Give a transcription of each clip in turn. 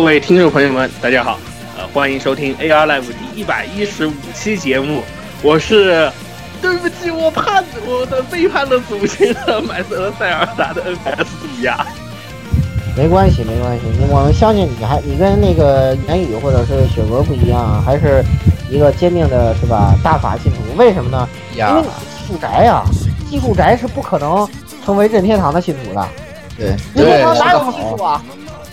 各位听众朋友们，大家好，呃，欢迎收听 AR Live 第一百一十五期节目，我是，对不起，我叛，我的背叛了祖先的买了塞尔达的 NS 毒鸦。没关系，没关系，我们相信你还你跟那个言语或者是雪哥不一样，还是一个坚定的是吧？大法信徒，为什么呢？因为你是住宅呀，寄宿宅是不可能成为任天堂的信徒的。对，任天堂哪有技术啊？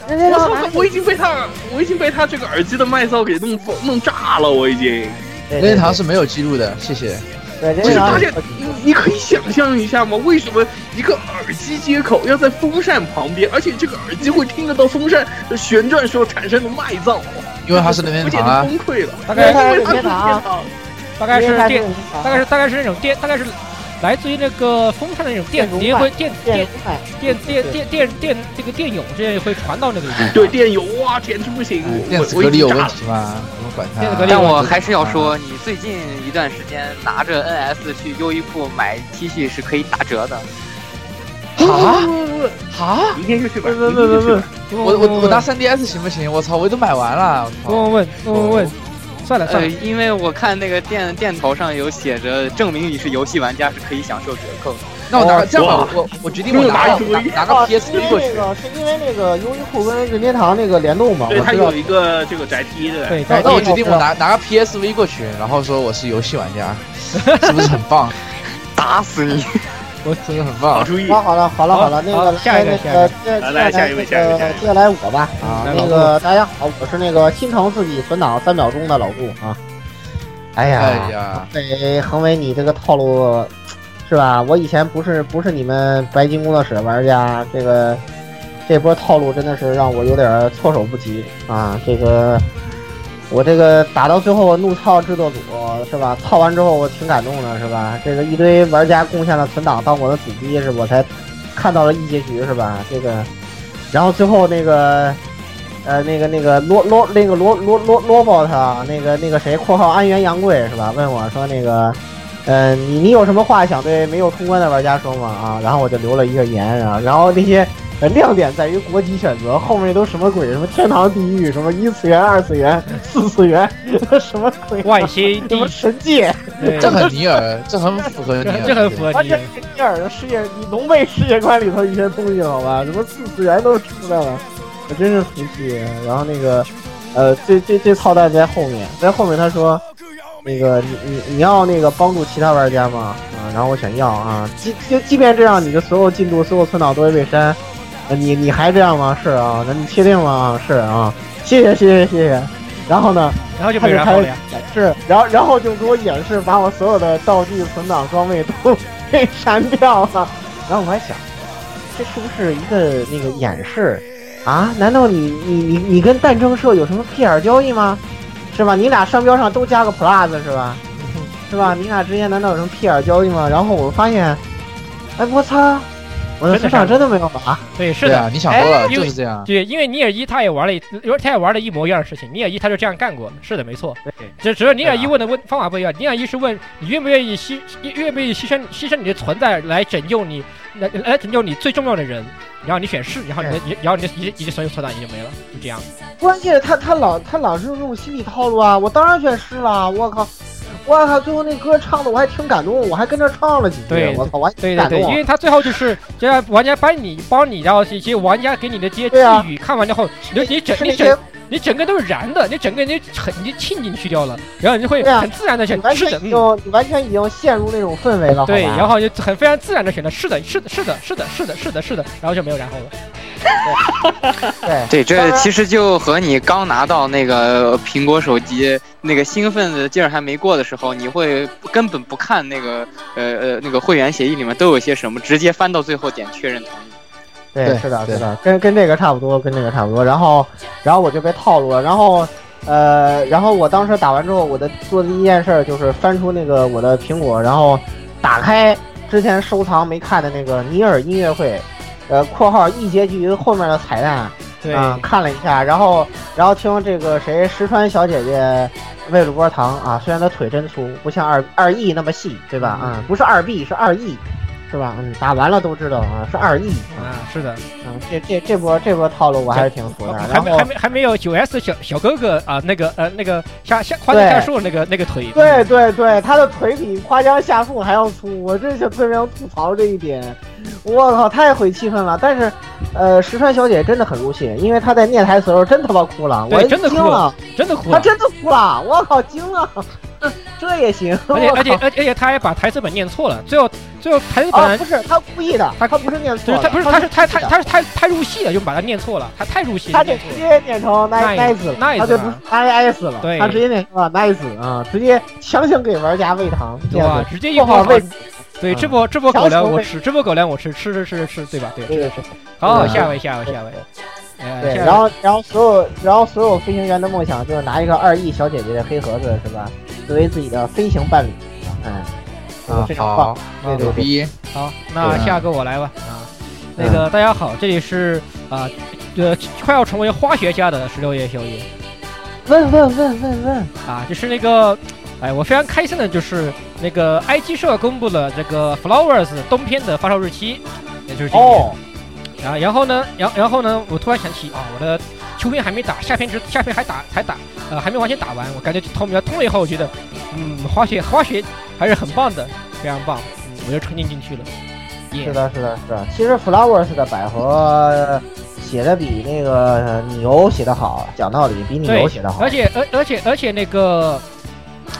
我操！我已经被他，我已经被他这个耳机的麦噪给弄疯弄炸了，我已经。任天堂是没有记录的，谢谢。对任就是天堂大家，你你可以想象一下吗？为什么一个耳机接口要在风扇旁边，而且这个耳机会听得到风扇旋转时候产生的麦噪？因为它是任天我简堂啊直，崩溃了。大概因为它是任天堂。大概是电，大概是大概是那种电，大概是来自于那个风扇的那种电子烟会电电电电电电电电这个电泳这些会传到那个里面。对电泳哇，简直不行！电子隔离有问。题吗？我们管它。电子隔离但我还是要说，你最近一段时间拿着 NS 去优衣库买 T 恤是可以打折的。啊啊！明天就去买，不不明天就去买。我我我拿 3DS 行不行？我操，我都买完了。我操问问问问问问，算了算呃，了，因为我看那个店店头上有写着，证明你是游戏玩家是可以享受折扣的。那我拿个这样吧，我我我决定我拿个拿拿个 PSV 因过去。为那个是因为那个优衣库跟任天堂那个联动嘛，对，我知道它有。一个这个宅 T 的。对，那那我决定我拿拿个 PSV 过去，然后说我是游戏玩家，是不是很棒？打死你！我真的很棒。好主意。好，好了，好了，好了，那个好下一个那下一个接来来下一位那个下一位接下来我吧啊，那个大家好，我是那个心疼自己存档三秒钟的老顾啊。哎哎呀，呀，恒伟你这个套路是吧？我以前不是不是你们白金工作室玩家，这个这波套路真的是让我有点措手不及啊！这个我这个打到最后怒操制作组是吧？套完之后我挺感动的是吧？这个一堆玩家贡献了存档当我的主机是我才看到了一结局是吧？这个，然后最后那个。呃，那个那个罗罗那个罗罗罗罗伯特，那个那个谁（括号安源杨贵）是吧？问我说那个，呃，你你有什么话想对没有通关的玩家说吗？啊，然后我就留了一个言啊，然后那些呃亮点在于国籍选择，后面都什么鬼？什么天堂地狱？什么一次元、二次元、四次元？什么鬼？外星什么，神界？这很尼尔，这很符合尼这尔。这很符合你完全。是尼尔的世界，你龙背世界观里头一些东西，好吧？什么四次元都出来了，我真是服气。然后那个，呃，这这这操蛋在后面，在后面他说，那个你你你要那个帮助其他玩家吗？啊，然后我想要啊，即即即便这样，你的所有进度、所有存档都会被删，呃你你还这样吗？是啊，那你确定吗？啊，是啊，谢谢谢谢谢谢。然后呢？然后就被人后了呀。演示，然后然后就给我演示，把我所有的道具、存档、装备都 给删掉了。然后我还想，这是不是一个那个演示啊？难道你你你你跟蛋政社有什么屁眼交易吗？是吧？你俩商标上都加个 plus 是吧？是吧？你俩之间难道有什么屁眼交易吗？然后我发现，哎我操，我的真的上真的没有啊。对，是的啊，，你想多了，就是这样。对，因为尼尔一他也玩了一，因为他也玩了一模一样的事情，尼尔一他就这样干过，是的，没错。对，只只是尼尔一问的问方法不一样，尼尔一是问你愿不愿意牺愿不愿意牺牲牺牲你的存在来拯救你来来拯救你最重要的人，然后你选是，然后你的然后你的你的你的所有存档也就没了，就这样。关键他他老他老是用这种心理套路啊！我当然选是啦，我靠，我靠，最后那歌唱的我还挺感动，我还跟着唱了几句，对我操，我还对对对，挺感动啊。因为他最后就是就让玩家帮你帮你，然后这些玩家给你的这些寄语，看完之后，你你整你整你整个都是燃的，你整个你就很你就沁进去掉了，然后你就会很自然的选你完是的，嗯。全已经你完全已经陷入那种氛围了，对，然后就很非常自然的选择是的，是的，是的，是的，是的，是的，是的，然后就没有然后了。对对，这其实就和你刚拿到那个苹果手机那个兴奋的劲儿还没过的时候，你会根本不看那个呃呃那个会员协议里面都有些什么，直接翻到最后点确认同意。对，是的，是的，跟跟这个差不多，跟这个差不多。然后，然后我就被套路了。然后，呃，然后我当时打完之后，我的做的第一件事儿就是翻出那个我的苹果，然后打开之前收藏没看的那个尼尔音乐会，呃（括号一结局后面的彩蛋）对，啊、看了一下，然后然后听这个谁石川小姐姐喂了波糖啊，虽然她腿真粗，不像二二 E 那么细，对吧？嗯，不是二 B 是二 E，是吧？嗯，打完了都知道啊，是二 E 啊。啊，是的，嗯，这这这波这波套路我还是挺服的。还没还没还没有九 S 小小哥哥啊，那个呃那个下下花江夏树那个那个腿，对对对，他的腿比夸江夏树还要粗，我真是特别想吐槽这一点。我靠，太毁气氛了。但是，呃，石川小姐真的很入戏，因为她在念台词的时候真他妈哭了，我真的哭惊了，真的哭了。她真的哭了，我靠，惊了，这也行。而且而且而且而且他还把台词本念错了，最后最后台词本啊，不是他故意的，他不是念错了，不是他是他他他他是太太入戏了，就把它念错了，他太入戏了，他。直接念成 nice nice，他就不是 nice 了，对他直接念成了 nice 啊，直接强行给玩家喂糖，这样哇，直接一波好括号喂，对，嗯。这波这波狗粮我吃，这波狗粮我吃，吃吃吃吃，对吧？对，对是是。好，对下位下位下位，呃对，然后然后所有然后所有飞行员的梦想就是拿一个二亿小姐姐的黑盒子是吧，作为自己的飞行伴侣，嗯，啊，非常棒，好，对对对，牛逼！好，那对。下个我来吧啊。那个大家好，这里是啊，呃，快要成为花学家的十六夜宵夜问问问问问，啊，就是那个，哎，我非常开心的就是那个 IG 社公布了这个 Flowers 冬天的发售日期，也就是今年。哦，然后然后呢，然然后呢，我突然想起啊，我的秋篇还没打，夏篇只夏篇还打还打，呃，还没完全打完。我感觉通苗通了以后，我觉得，嗯，滑雪滑雪还是很棒的，非常棒，嗯，我就沉浸进去了。耶是的，是的，是的。其实 Flowers 的百合写的比那个牛写的好，讲道理比牛对写的好而。且而而且而且那个，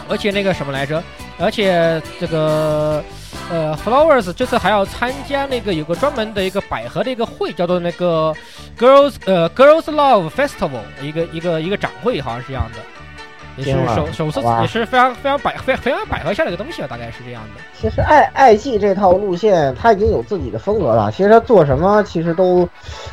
而且那个什么来着？而且这个呃，Flowers 这次还要参加那个有个专门的一个百合的一个会，叫做那个 Girls 呃 Girls Love Festival 一个一个一个展会，好像是这样的。也是首首次也是非常非常百非常非常百合下的一个东西了，大概是这样的。其实爱爱季这套路线，他已经有自己的风格了。其实他做什么，其实都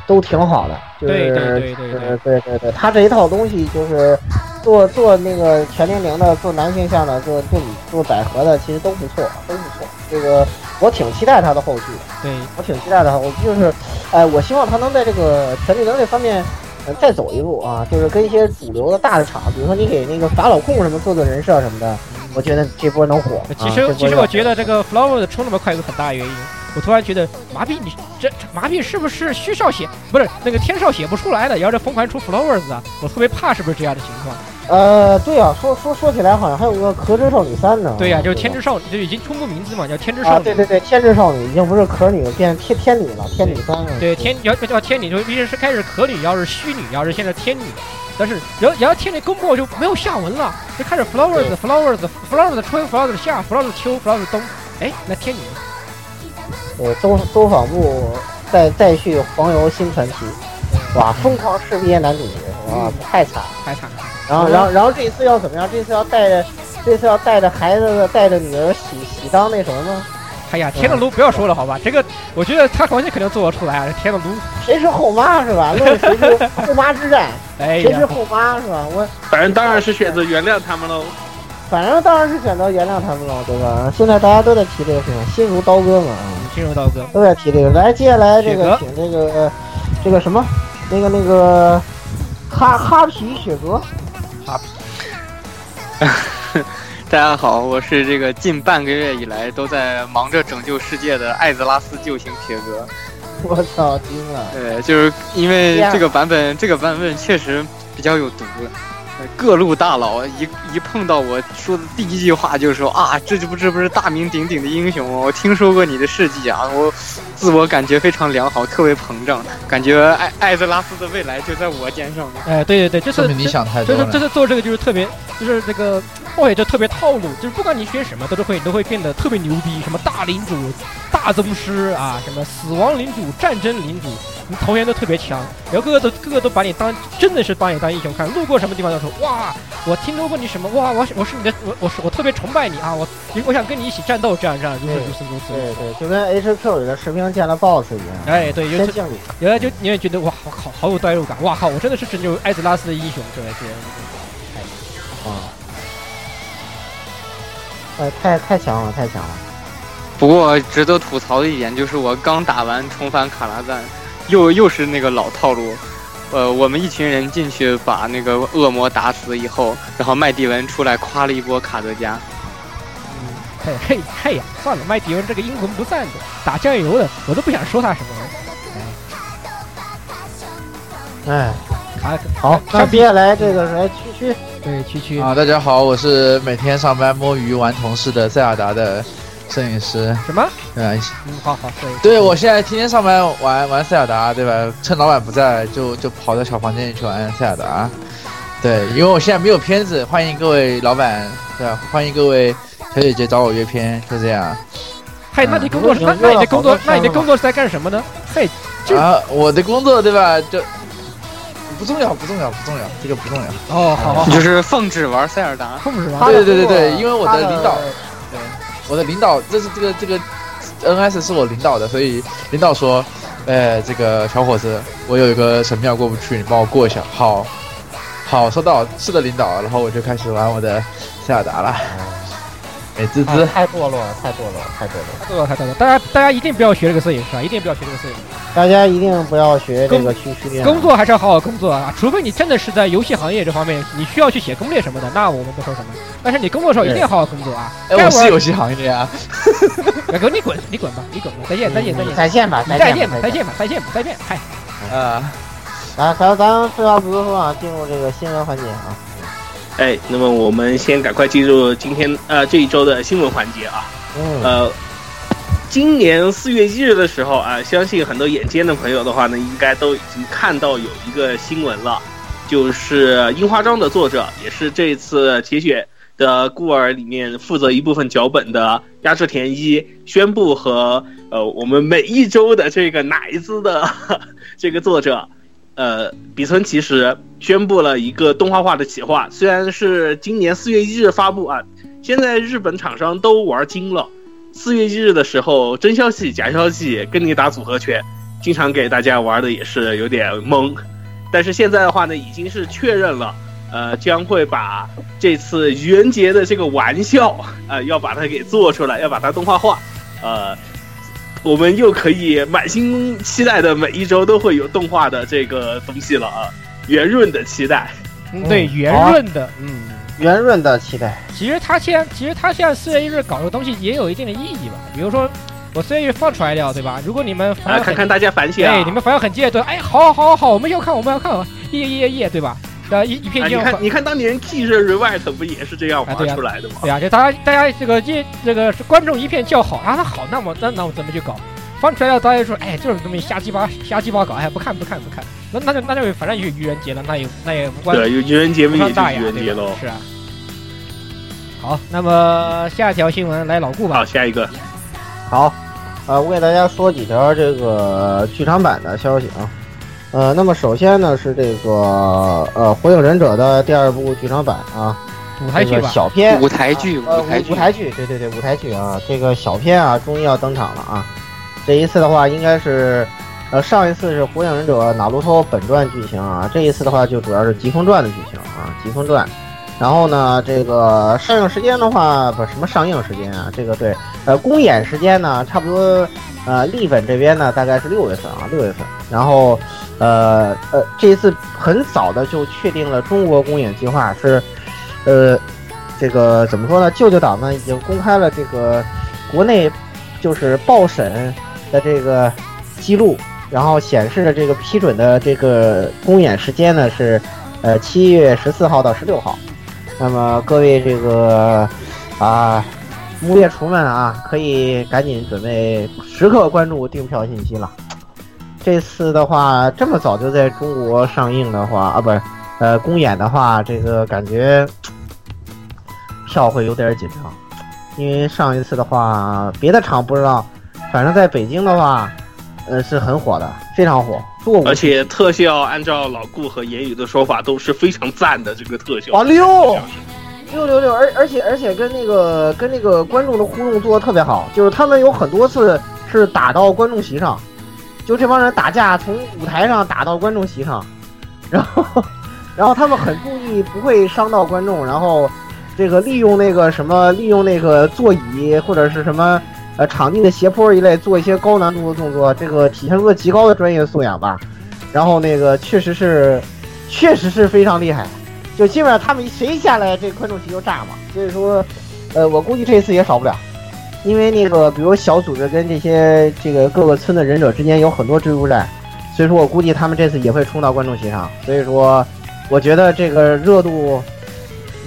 都挺好的。就是、对对对对对对对对对，他这一套东西就是做做那个全年龄的，做男性向的，做做女做百合的，其实都不错，都不错。这个我挺期待他的后续的，对，我挺期待的。我就是，哎，我希望他能在这个全年龄这方面。呃，再走一步啊，就是跟一些主流的大的厂，比如说你给那个法老控什么做做人设什么的，我觉得这波能火。其实、啊、其实我觉得这个 Flower 冲那么快有个很大原因，我突然觉得麻痹你这这麻痹是不是虚少写不是那个天少写不出来的，然后这疯狂出 Flowers 啊，我特别怕是不是这样的情况？呃，对啊，说说说起来好像还有个壳之少女三呢。对呀、就是天之少女，就已经公布名字嘛，叫天之少啊，女。对对对，天之少女已经不是壳女，变天天女了，天女三了。对天要要天女，就毕竟是开始壳女，要是虚女，要是现在天女，但是然后然后天女公布就没有下文了，就开始 Flowers Flowers Flowers 春 Flowers 夏 Flowers 秋 Flowers 冬，哎，那天女呢？对，周周访部再再续黄油新传奇，哇，疯狂吃瘪男主角，哇，太惨了。太惨了。然后然后然后这一次要怎么样？这次要带着这次要带着孩子带着女儿喜喜当那什么吗？哎呀，天的炉不要说了好吧，这个我觉得他完全肯定做得出来啊，这天的炉，谁是后妈是吧？论 谁是后妈之战，哎呀谁是，后妈是吧？我反正当然是选择原谅他们喽。反正当然是选择原谅他们了，对吧？现在大家都在提这个事情，心如刀割嘛，心如刀割，都在提这个。来，接下来这个请这个呃这个什么，那个那个哈哈皮雪哥，大家好，我是这个近半个月以来都在忙着拯救世界的艾泽拉斯救星铁哥。我操，惊了！对，就是因为这个版本，这个版本确实比较有毒。呃各路大佬一一碰到我说的第一句话就是说啊，这就不这不是大名鼎鼎的英雄吗？我听说过你的事迹啊，我自我感觉非常良好，特别膨胀，感觉艾艾泽拉斯的未来就在我肩上。哎，对对对，这是你想太多了。就是这次做这个就是特别，就是这个冒险者特别套路，就是不管你学什么，都是会都会变得特别牛逼，什么大领主、大宗师啊，什么死亡领主、战争领主，你投缘都特别强，然后个个都个个都把你当真的是把你当英雄看，路过什么地方都说哇，我听说过你什么哇，我是我是你的我我是我特别崇拜你啊，我我想跟你一起战斗，这样这样如此如此如此。对对，就跟 HQ 里的士兵见了 BOSS 一样。哎，对，有真敬礼。有的就你也觉得哇，我靠，好有代入感，哇靠，我真的是拯救艾泽拉斯的英雄，对对。啊，哎，太太强了，太强了！不过值得吐槽的一点就是，我刚打完重返卡拉赞，又又是那个老套路。呃，我们一群人进去把那个恶魔打死以后，然后麦迪文出来夸了一波卡德加。嗯，嘿嘿嘿呀，算了，麦迪文这个阴魂不散的，打酱油的，我都不想说他什么了。哎，卡好，那接下来这个来区区，对区区啊，大家好，我是每天上班摸鱼玩同事的塞尔达的摄影师。什么？嗯，嗯，好好，对，对我现在天天上班玩玩塞尔达，对吧？趁老板不在，就就跑到小房间里去玩塞尔达。对，因为我现在没有片子，欢迎各位老板，对吧？欢迎各位小姐姐找我约片，就这样。嘿，那你工作是那那你的工作那你的工作是在干什么呢？嘿，啊，我的工作对吧？就不重要，不重要，不重要，这个不重要。哦，好好，就是奉旨玩塞尔达，奉旨玩。对对对对，因为我的领导，对，我的领导，这是这个这个 NS 是我领导的，所以领导说，哎，这个小伙子，我有一个神庙过不去，你帮我过一下。好，好，收到，是的，领导。然后我就开始玩我的塞尔达了。美滋滋，太堕落了，太堕落了，太堕落了，太堕落，太堕落！大家大家一定不要学这个摄影师啊，一定不要学这个摄影师。大家一定不要学这个去训练工作还是要好好工作啊，除非你真的是在游戏行业这方面，你需要去写攻略什么的，那我们不说什么。但是你工作的时候一定要好好工作啊。哎，我是游戏行业啊。大 哥，你滚，你滚吧，你滚吧，再见，再见，再见，再见吧，再见吧，再见吧，再见吧，再见，嗨。啊，来，咱咱废话不多说啊，进入这个新闻环节啊。哎，那么我们先赶快进入今天呃这一周的新闻环节啊。嗯。呃，今年四月一日的时候啊，相信很多眼尖的朋友的话呢，应该都已经看到有一个新闻了，就是《樱花庄》的作者，也是这次铁血的孤儿里面负责一部分脚本的鸭志田一宣布和呃我们每一周的这个奶子的 这个作者。呃，比村其实宣布了一个动画化的企划，虽然是今年四月一日发布啊，现在日本厂商都玩精了。四月一日的时候，真消息假消息跟你打组合拳，经常给大家玩的也是有点懵。但是现在的话呢，已经是确认了，呃，将会把这次愚人节的这个玩笑，呃，要把它给做出来，要把它动画化，呃。我们又可以满心期待的每一周都会有动画的这个东西了啊，圆润的期待，对，圆润的，嗯，圆润的期待。其实他现在，其实他现在四月一日搞这个东西也有一定的意义吧，比如说我四月一日放出来了，对吧？如果你们啊，看看大家反响，哎，你们反响很激烈，对，哎，好好好好好，我们要看，我们要看，耶耶耶，对吧？啊，一一片你看，你看当年 T 社 Revite 不也是这样玩出来的吗？对呀，就大家大家这个一这个观众一片叫好啊，那好，那么那那我怎么去搞？放出来了，大家说，哎，这种东西瞎鸡巴瞎鸡巴搞，哎，不看不看不看，那那就那就反正就愚人节了，那也那也无关。对，有愚人节不，也就愚人节喽。是啊。好，那么下一条新闻来老顾吧。好，下一个。好，呃，我给大家说几条这个剧场版的消息啊。呃，那么首先呢是这个呃《火影忍者》的第二部剧场版啊，舞台剧吧，小片舞台剧，呃舞台剧，舞台剧，对对对，舞台剧啊，这个小片啊终于要登场了啊。这一次的话应该是，呃，上一次是《火影忍者》哪路托本传剧情啊，这一次的话就主要是疾风传的剧情啊，疾风传。然后呢，这个上映时间的话，不什么上映时间啊？这个对，呃，公演时间呢，差不多，呃，立本这边呢大概是六月份啊，六月份。然后，呃呃，这一次很早的就确定了中国公演计划是，呃，这个怎么说呢？舅舅党呢已经公开了这个国内就是报审的这个记录，然后显示的这个批准的这个公演时间呢是，呃，七月十四号到十六号。那么各位这个啊，木叶厨们啊，可以赶紧准备时刻关注订票信息了。这次的话，这么早就在中国上映的话啊，不是，呃，公演的话，这个感觉票会有点紧张，因为上一次的话，别的场不知道，反正在北京的话，呃，是很火的，非常火。做而且特效按照老顾和言语的说法都是非常赞的，这个特效。啊六六六六，而而且而且跟那个跟那个观众的互动做的特别好，就是他们有很多次是打到观众席上，就这帮人打架从舞台上打到观众席上，然后然后他们很注意不会伤到观众，然后这个利用那个什么利用那个座椅或者是什么。呃，场地的斜坡一类做一些高难度的动作，这个体现出了极高的专业素养吧。然后那个确实是，确实是非常厉害。就基本上他们谁下来，这观众席就炸嘛。所以说，呃，我估计这次也少不了，因为那个比如小组织跟这些这个各个村的忍者之间有很多追逐战，所以说我估计他们这次也会冲到观众席上。所以说，我觉得这个热度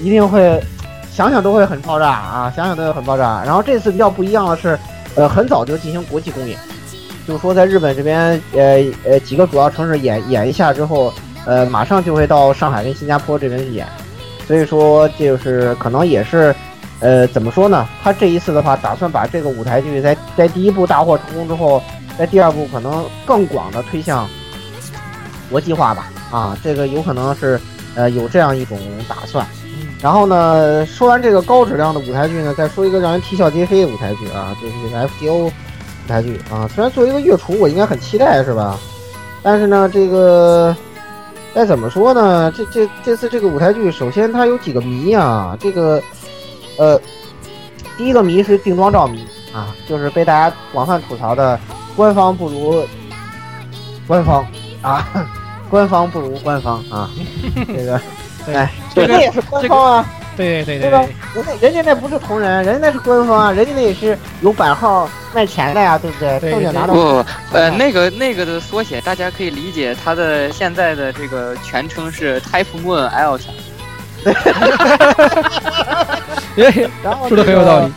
一定会。想想都会很爆炸啊！想想都会很爆炸。然后这次比较不一样的是，呃，很早就进行国际公演，就是说在日本这边，呃呃几个主要城市演演一下之后，呃，马上就会到上海跟新加坡这边去演。所以说，就是可能也是，呃，怎么说呢？他这一次的话，打算把这个舞台剧在在第一部大获成功之后，在第二部可能更广的推向国际化吧。啊，这个有可能是，呃，有这样一种打算。然后呢，说完这个高质量的舞台剧呢，再说一个让人啼笑皆非的舞台剧啊，就是这个 FGO 舞台剧啊。虽然作为一个月厨，我应该很期待，是吧？但是呢，这个该怎么说呢？这这这次这个舞台剧，首先它有几个谜啊。这个呃，第一个谜是定妆照谜啊，就是被大家广泛吐槽的，官方不如官方啊，官方不如官方啊，这个。哎，人家也是官方啊，对对对对吧？人家人家那不是同人，人家那是官方啊，人家那也是有版号卖钱的呀，对不对？都想拿到。不，呃，那个那个的缩写，大家可以理解，它的现在的这个全称是 Type Moon L。然后说的很有道理。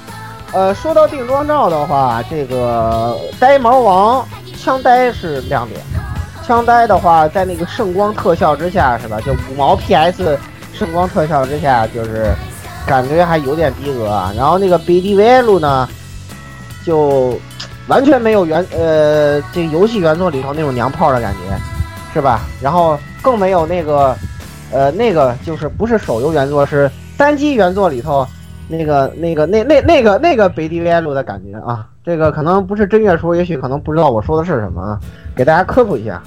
呃，说到定妆照的话，这个呆毛王枪呆是亮点。枪呆的话，在那个圣光特效之下，是吧？就五毛 PS 圣光特效之下，就是感觉还有点逼格啊。然后那个 BDVL 呢，就完全没有原呃这个游戏原作里头那种娘炮的感觉，是吧？然后更没有那个呃那个就是不是手游原作，是单机原作里头那个那个那那那个那个 BDVL 的感觉啊。这个可能不是真月说，也许可能不知道我说的是什么啊，给大家科普一下。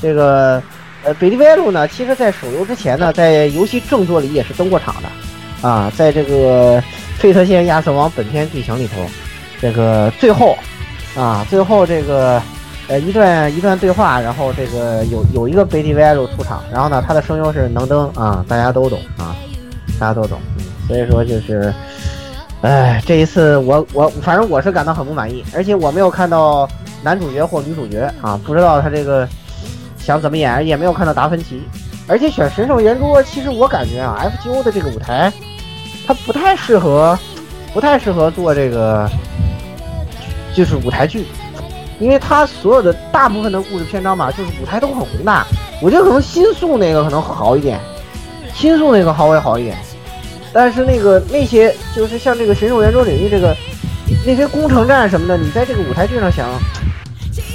这个，呃，北地威路呢，其实在手游之前呢，在游戏正作里也是登过场的，啊，在这个费特县亚瑟王本片剧情里头，这个最后，啊，最后这个，呃，一段一段对话，然后这个有有一个北地威路出场，然后呢，他的声优是能登啊，大家都懂啊，大家都懂，所以说就是，哎，这一次我我反正我是感到很不满意，而且我没有看到男主角或女主角啊，不知道他这个。想怎么演也没有看到达芬奇，而且选神圣圆桌，其实我感觉啊，FGO 的这个舞台，它不太适合，不太适合做这个，就是舞台剧，因为他所有的大部分的故事篇章吧，就是舞台都很宏大。我觉得可能新宿那个可能好一点，新宿那个稍微好一点，但是那个那些就是像这个神兽圆桌领域这个那些攻城战什么的，你在这个舞台剧上想，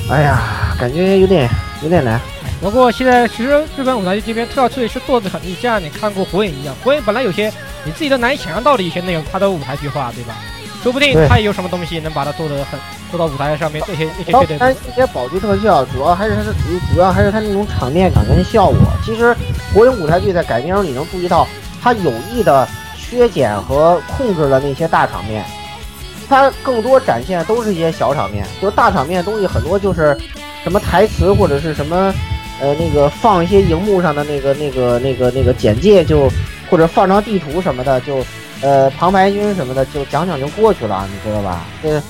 哎呀，感觉有点有点难。不过现在其实日本舞台剧这边特效处理是做的很厉害，你看过火影一样，火影本来有些你自己都难以想象到的一些内容，它都舞台剧化，对吧？说不定他也有什么东西能把它做的很做到舞台上面，这些那些对对。但这些宝具特效主要还是它的主要还是它那种场面感跟效果。其实火影舞台剧在改编中你能注意到，它有意的削减和控制了那些大场面，它更多展现都是一些小场面，就大场面东西很多就是什么台词或者是什么，呃，那个放一些荧幕上的那个那个那个那个简介就，或者放张地图什么的就，呃，旁白君什么的就讲讲就过去了，你知道吧？这，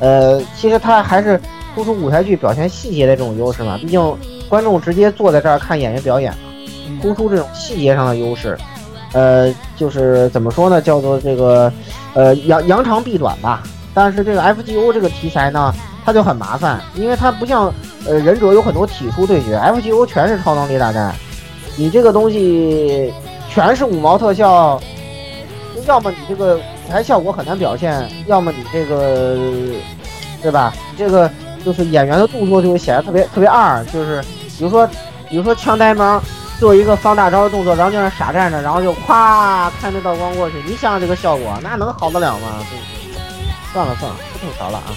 呃，其实他还是突出舞台剧表现细节的这种优势嘛，毕竟观众直接坐在这儿看演员表演嘛，突出这种细节上的优势。呃，就是怎么说呢，叫做这个，呃，扬扬长避短吧。但是这个 FGO 这个题材呢，它就很麻烦，因为它不像呃忍者有很多体术对决，FGO 全是超能力大战。你这个东西全是五毛特效，要么你这个舞台效果很难表现，要么你这个，对吧？你这个就是演员的动作就会显得特别特别二，就是比如说比如说枪呆猫。做一个放大招的动作，然后就那傻站着，然后就咵看那道光过去。你想想这个效果，那能好得了吗？算了算了，不吐槽了啊。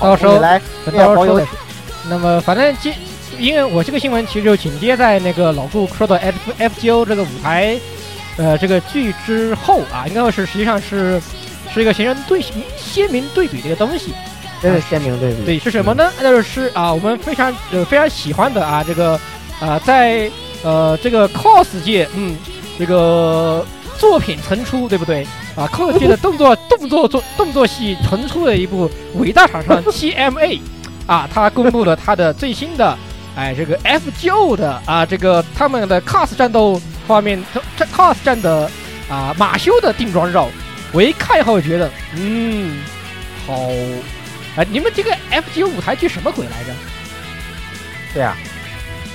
到时候来到时候那么反正今，因为我这个新闻其实就紧接在那个老顾说的 F F G O 这个舞台，呃，这个剧之后啊，应该是实际上是是一个形成对鲜明对比的一个东西。真是鲜明对比。对，是什么呢？那就是啊，我们非常呃非常喜欢的啊，这个啊在。呃，这个 cos 界，嗯，这个作品层出，对不对？啊，cos 界的动作动作作动作戏层出的一部伟大厂商 TMA，啊，他公布了他的最新的，哎，这个 FGO 的啊，这个他们的 cos 战斗方面这，cos 战的啊马修的定妆照，我一看以后觉得，嗯，好，哎，你们这个 FGO 舞台剧什么鬼来着？对呀，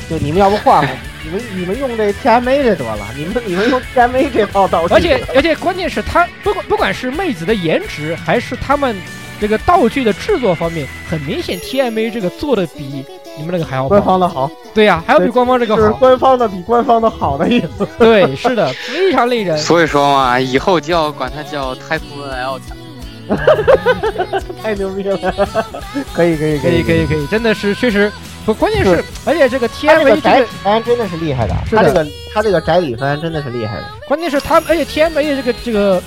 就你们要不换换？你们你们用这 TMA 这得了，你们你们用 TMA 这套道具，而且而且关键是他不管不管是妹子的颜值，还是他们这个道具的制作方面，很明显 TMA 这个做的比你们那个还要官方的好。对呀，还要比官方这个好。是官方的比官方的好的意思。对，是的，非常累人。所以说嘛，以后就要管它叫 Type NL。太牛逼了！可以可以可以可以可以，真的是确实。不，关键是，而且这个 T M A 宅里番真的是厉害的，他这个他这个宅里番真的是厉害的。关键是他，而且 T M A 这个这个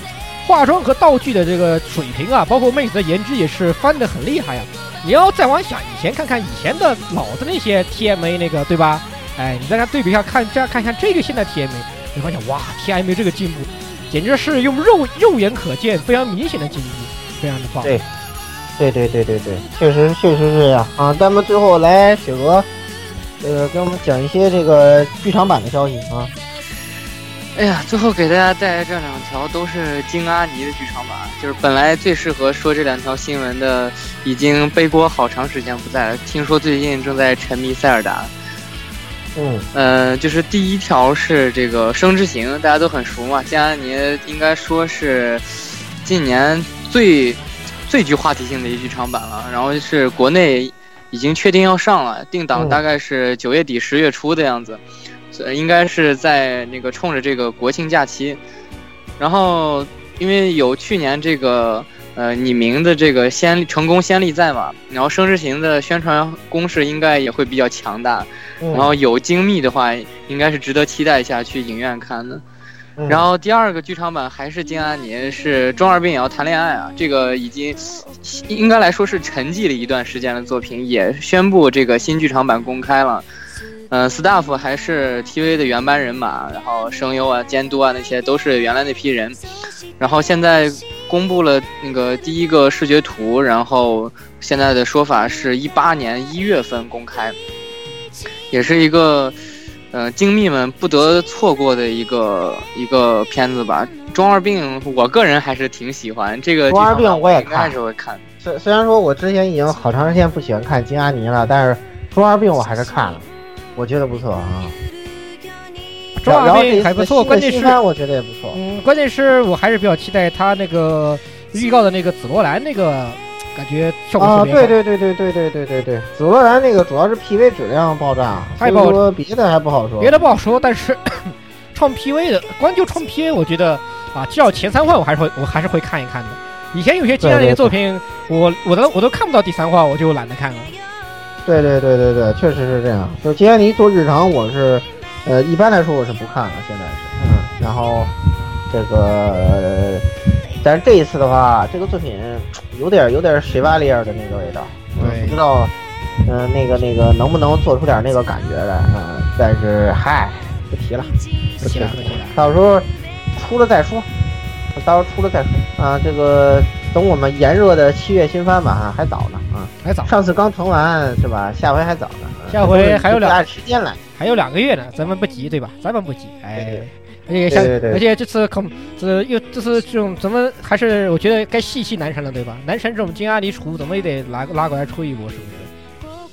化妆和道具的这个水平啊，包括妹子的颜值也是翻的很厉害呀。你要再往想以前看看以前的老的那些 T M A 那个，对吧？哎，你再看对比一下，看这样看一下这个现在 T M A，你发现哇，T M A 这个进步简直是用肉肉眼可见，非常明显的进步，非常的棒。对。对对对对对，确实确实是这样啊！咱们最后来雪娥，呃，给我们讲一些这个剧场版的消息啊。哎呀，最后给大家带来这两条都是金阿尼的剧场版，就是本来最适合说这两条新闻的，已经背锅好长时间不在了。听说最近正在沉迷塞尔达。嗯，呃，就是第一条是这个《生之行》，大家都很熟嘛，金阿尼应该说是近年最。最具话题性的一剧场版了，然后是国内已经确定要上了，定档大概是九月底十月初的样子，应该是在那个冲着这个国庆假期，然后因为有去年这个呃你明的这个先成功先例在嘛，然后《生之行》的宣传攻势应该也会比较强大，然后有精密的话，应该是值得期待一下去影院看的。然后第二个剧场版还是金安妮，是中二病也要谈恋爱啊！这个已经应该来说是沉寂了一段时间的作品，也宣布这个新剧场版公开了。嗯，staff 还是 TV 的原班人马，然后声优啊、监督啊那些都是原来那批人。然后现在公布了那个第一个视觉图，然后现在的说法是一八年一月份公开，也是一个。呃，精密们不得错过的一个一个片子吧，《中二病》，我个人还是挺喜欢这个。中二病我也看，是会看。虽虽然说我之前已经好长时间不喜欢看金阿尼了，但是中二病我还是看了，我觉得不错啊。中二病还不错，关键是我觉得也不错。嗯，关键是我还是比较期待他那个预告的那个紫罗兰那个。感觉效果啊，对对对对对对对对对，紫罗兰那个主要是 PV 质量爆炸，还说别的还不好说，别的不好说，但是 创 PV 的，光就创 PV，我觉得啊，至少前三话我还是会我还是会看一看的。以前有些经典的作品，我我都我都看不到第三话，我就懒得看了。对对对对对，确实是这样。就杰安妮做日常，我是呃一般来说我是不看了，现在是嗯。然后这个，但是这一次的话，这个作品有点有点水瓦里尔的那个味道，对不知道，嗯、那个那个能不能做出点那个感觉来，嗯、但是嗨，不提了，不提了，不提了。到时候出了再说，到时候出了再说啊。这个等我们炎热的七月新番吧，啊，还早呢啊。还早，上次刚腾完是吧？下回还早呢。啊下回还有两按时间来。还有两个月呢，咱们不急，对吧？咱们不急，哎。而且像，而且这次可这又这次这种咱们还是我觉得该细细男神了，对吧？男神这种金阿尼出，怎么也得拉拉过来出一波，是不是？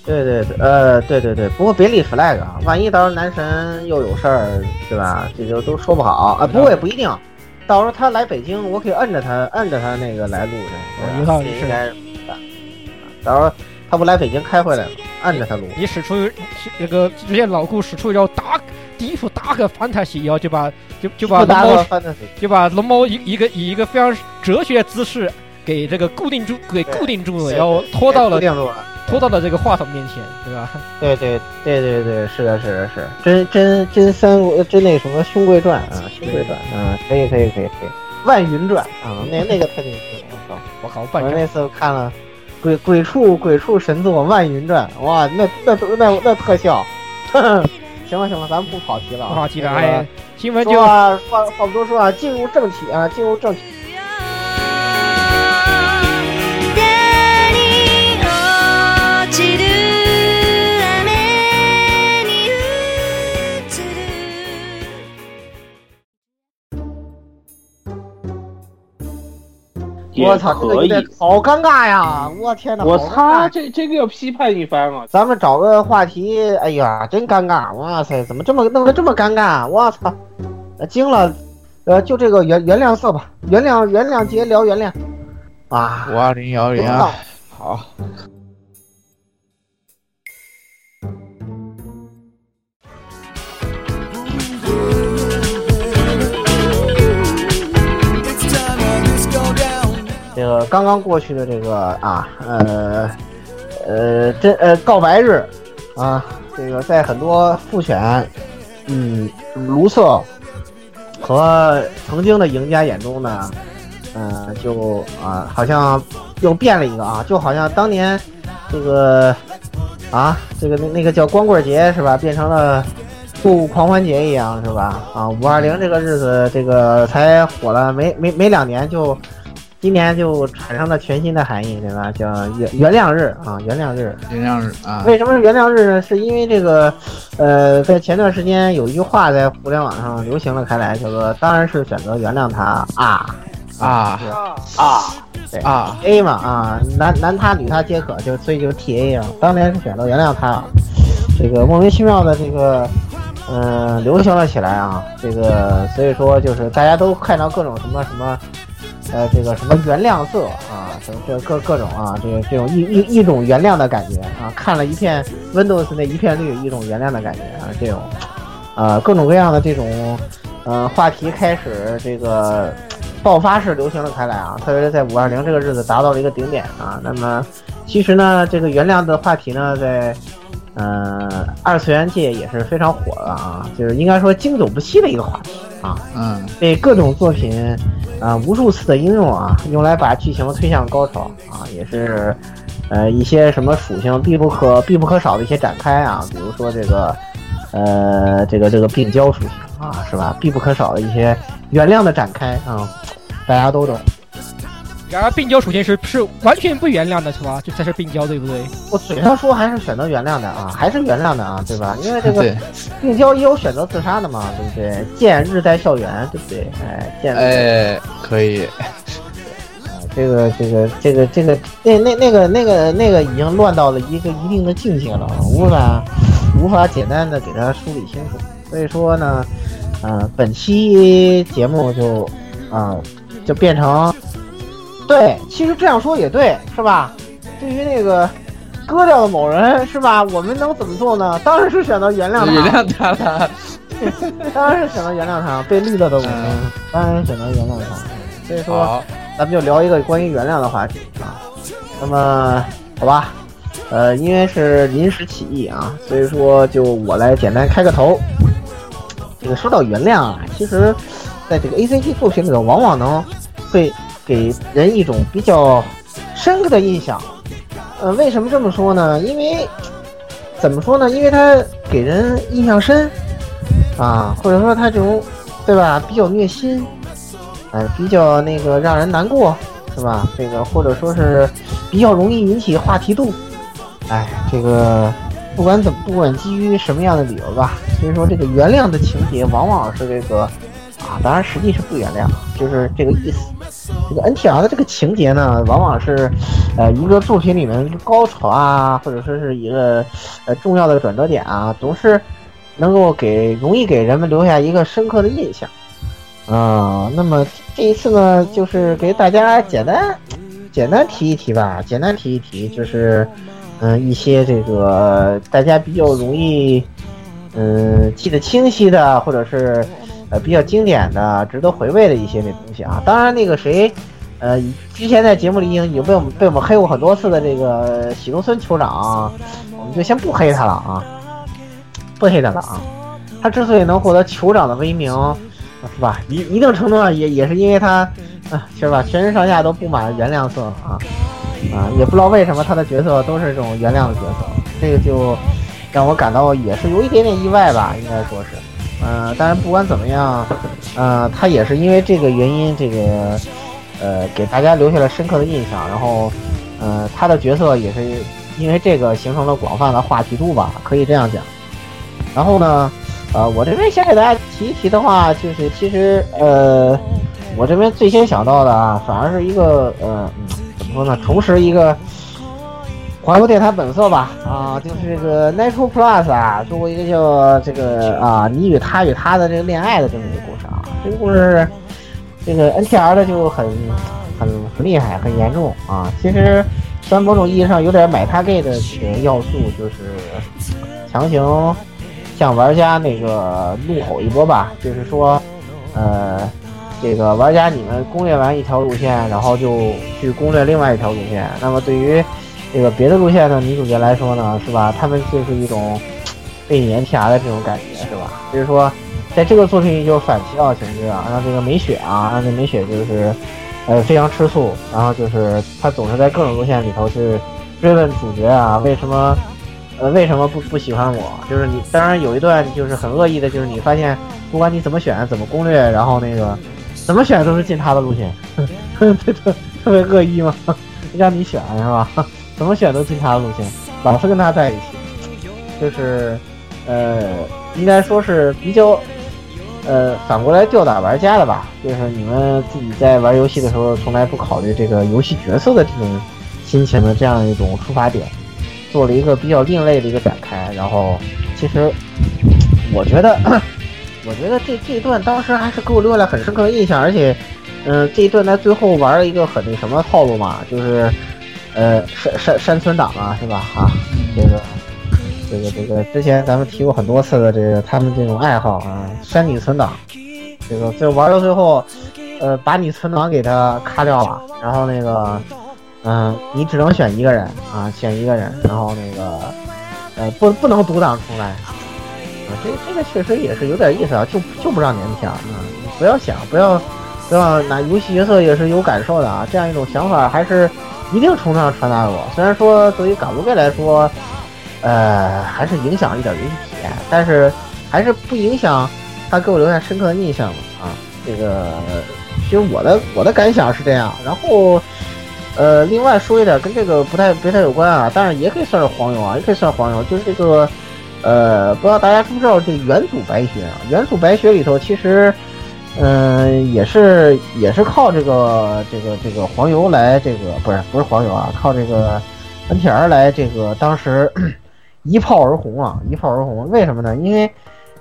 对对对，呃，对对对，不过别立 flag 啊，万一到时候男神又有事儿，对吧？这就都说不好啊。不过也不一定，到时候他来北京，我可以摁着他，摁着他那个来录去。有道理这应该是。到时候他不来北京开会来了，摁着他录。你使出那个之前老顾使出一招打第一副打个反塔西，然后就把就就把龙猫翻的就把龙猫一一个以一个非常哲学的姿势给这个固定住，给固定住了，然后拖到了固定住了。拖到了这个话筒面前，对吧？对对对对对，是的，是的，是真真真三国真那什么兄贵传啊，兄贵传啊，可以可以可以可以，万云传啊，那那个太牛逼了，我靠！我靠，我那次看了鬼鬼畜鬼畜神作万云传，哇，那那那那特效，行了行了，咱们不跑题了啊，不好记了，那个哎，新闻就话话不多说啊，进入正题啊，进入正题。我操，这个。好尴尬呀！我天哪，我好尴尬操，这这个要批判一番啊！咱们找个话题，哎呀，真尴尬！哇塞，怎么这么弄得这么尴尬？我操，呃惊了！呃，就这个原原谅色吧，原谅原谅节聊原谅啊！五二零幺零啊，好，这个刚刚过去的这个啊，呃呃，真呃告白日啊，这个在很多复选，嗯，卢瑟和曾经的赢家眼中呢，呃，就啊，好像又变了一个啊，就好像当年这个啊，这个那那个叫光棍节是吧，变成了购物狂欢节一样是吧？啊，五二零这个日子，这个才火了没没没两年就。今年就产生了全新的含义，对吧？叫原原谅日啊，原谅日。原谅日啊，为什么是原谅日呢？是因为这个，呃，在前段时间有一句话在互联网上流行了开来，叫做“当然是选择原谅他啊啊啊，对啊，A 嘛啊，男男他女他皆可，就所以就 T A 啊，当年是选择原谅他。这个莫名其妙的这个，嗯、流行了起来啊。这个所以说就是大家都看到各种什么什么。呃，这个什么原谅色啊，什么这各各种啊，这个这种一一一种原谅的感觉啊，看了一片 Windows 那一片绿，一种原谅的感觉啊，这种，呃，各种各样的这种，呃，话题开始这个爆发式流行了开来啊，特别是在五二零这个日子达到了一个顶点啊。那么，其实呢，这个原谅的话题呢，在呃二次元界也是非常火的啊，就是应该说经久不息的一个话题啊。嗯，被各种作品啊、无数次的应用啊，用来把剧情推向高潮啊，也是呃一些什么属性必不可必不可少的一些展开啊，比如说这个呃这个这个病娇属性啊，是吧？必不可少的一些原谅的展开啊，大家都懂。然而病娇属性是是完全不原谅的，是吧？这才是病娇，对不对？我嘴上说还是选择原谅的啊，还是原谅的啊，对吧？因为这个，病娇也有选择自杀的嘛，对不对？见日在校园，对不对？哎，见哎，可以，这个这个这个这个那那那个那个那个已经乱到了一个一定的境界了，无法无法简单的给它梳理清楚。所以说呢，呃，本期节目就啊、就变成对，其实这样说也对，是吧？对于那个割掉的某人，是吧？我们能怎么做呢？当然是选择原谅他，原谅他了，当然是选择原谅他。被绿了的我们，嗯当然是选择原谅他。所以说。咱们就聊一个关于原谅的话题啊。那么，好吧，呃，因为是临时起意啊，所以说就我来简单开个头。这个说到原谅啊，其实在这个 A C T 作品里头，往往能会给人一种比较深刻的印象。呃，为什么这么说呢？因为怎么说呢？因为它给人印象深啊，或者说它这种对吧，比较虐心，呃，比较那个让人难过，是吧？这个或者说是比较容易引起话题度。哎，这个不管怎么，不管基于什么样的理由吧，所以说这个原谅的情节往往是这个啊，当然实际是不原谅，就是这个意思。这个 NTR 的这个情节呢，往往是呃一个作品里面一个高潮啊，或者说是一个呃重要的转折点啊，总是能够给容易给人们留下一个深刻的印象。啊、那么这一次呢，就是给大家简单简单提一提吧，简单提一提，就是嗯、一些这个大家比较容易嗯记得清晰的，或者是呃比较经典的、值得回味的一些那东西啊。当然，那个谁，呃，之前在节目里已经已经被我们被我们黑过很多次的这个喜多村酋长，我们就先不黑他了啊，不黑他了啊。他之所以能获得酋长的威名，是吧？一一定程度上也也是因为他，啊，是吧？全身上下都布满了原谅色啊啊！也不知道为什么他的角色都是这种原谅的角色，这个就让我感到也是有一点点意外吧，应该说是。呃，当然不管怎么样，呃，他也是因为这个原因，这个呃给大家留下了深刻的印象，然后呃他的角色也是因为这个形成了广泛的话题度吧，可以这样讲。然后呢，呃，我这边先给大家提一提的话，就是其实呃，我这边最先想到的啊，反而是一个呃，怎么说呢，重拾一个环游电台本色吧，啊，就是这个 Nitro Plus 啊，做过一个叫这个啊你与他与他的这个恋爱的这么一个故事啊，这个故事这个 NTR 的就很很很厉害，很严重啊，其实虽然某种意义上有点买他 gay 的这个要素，就是强行。向玩家那个怒吼一波吧，就是说，呃，这个玩家你们攻略完一条路线，然后就去攻略另外一条路线。那么对于这个别的路线的女主角来说呢，是吧？他们就是一种被你 NTR 的这种感觉，是吧？就是说，在这个作品里就反其道而行之啊，让这个美雪啊，让这美雪就是呃非常吃醋，然后就是她总是在各种路线里头去追问主角啊，为什么？呃，为什么不不喜欢我？就是你，当然有一段就是很恶意的，就是你发现不管你怎么选，怎么攻略，然后那个怎么选都是进他的路线，特特特别恶意嘛，让你选是吧？怎么选择进他的路线，老是跟他在一起，就是呃，应该说是比较呃反过来吊打玩家的吧，就是你们自己在玩游戏的时候从来不考虑这个游戏角色的这种心情的这样一种出发点。做了一个比较另类的一个展开，然后其实我觉得，我觉得这这一段当时还是给我留下了很深刻的印象，而且，嗯、这一段在最后玩了一个很那什么套路嘛，就是，呃，山山山村党啊，是吧？啊，这个，这个这个之前咱们提过很多次的这个他们这种爱好啊，山女存档，这个最后玩到最后，呃，把你存档给他咔掉了，然后那个。嗯，你只能选一个人啊，选一个人，然后那个，呃，不不能独挡重来，啊，这这个确实也是有点意思啊，就就不让年天啊，不要想，不要不要拿游戏角色也是有感受的啊，这样一种想法还是一定程度上传达了我。虽然说对于嘎鲁盖来说，呃，还是影响一点游戏体验，但是还是不影响他给我留下深刻的印象嘛啊，这个其实我的我的感想是这样，然后。呃，另外说一点跟这个不太不太有关啊，当然也可以算是黄油啊，也可以算黄油，就是这个，呃，不知道大家知不知道这个元祖白学啊？元祖白学里头其实，嗯、也是也是靠这个这个这个黄油来这个不是不是黄油啊，靠这个 NTR 来这个当时 一炮而红啊，一炮而红，为什么呢？因为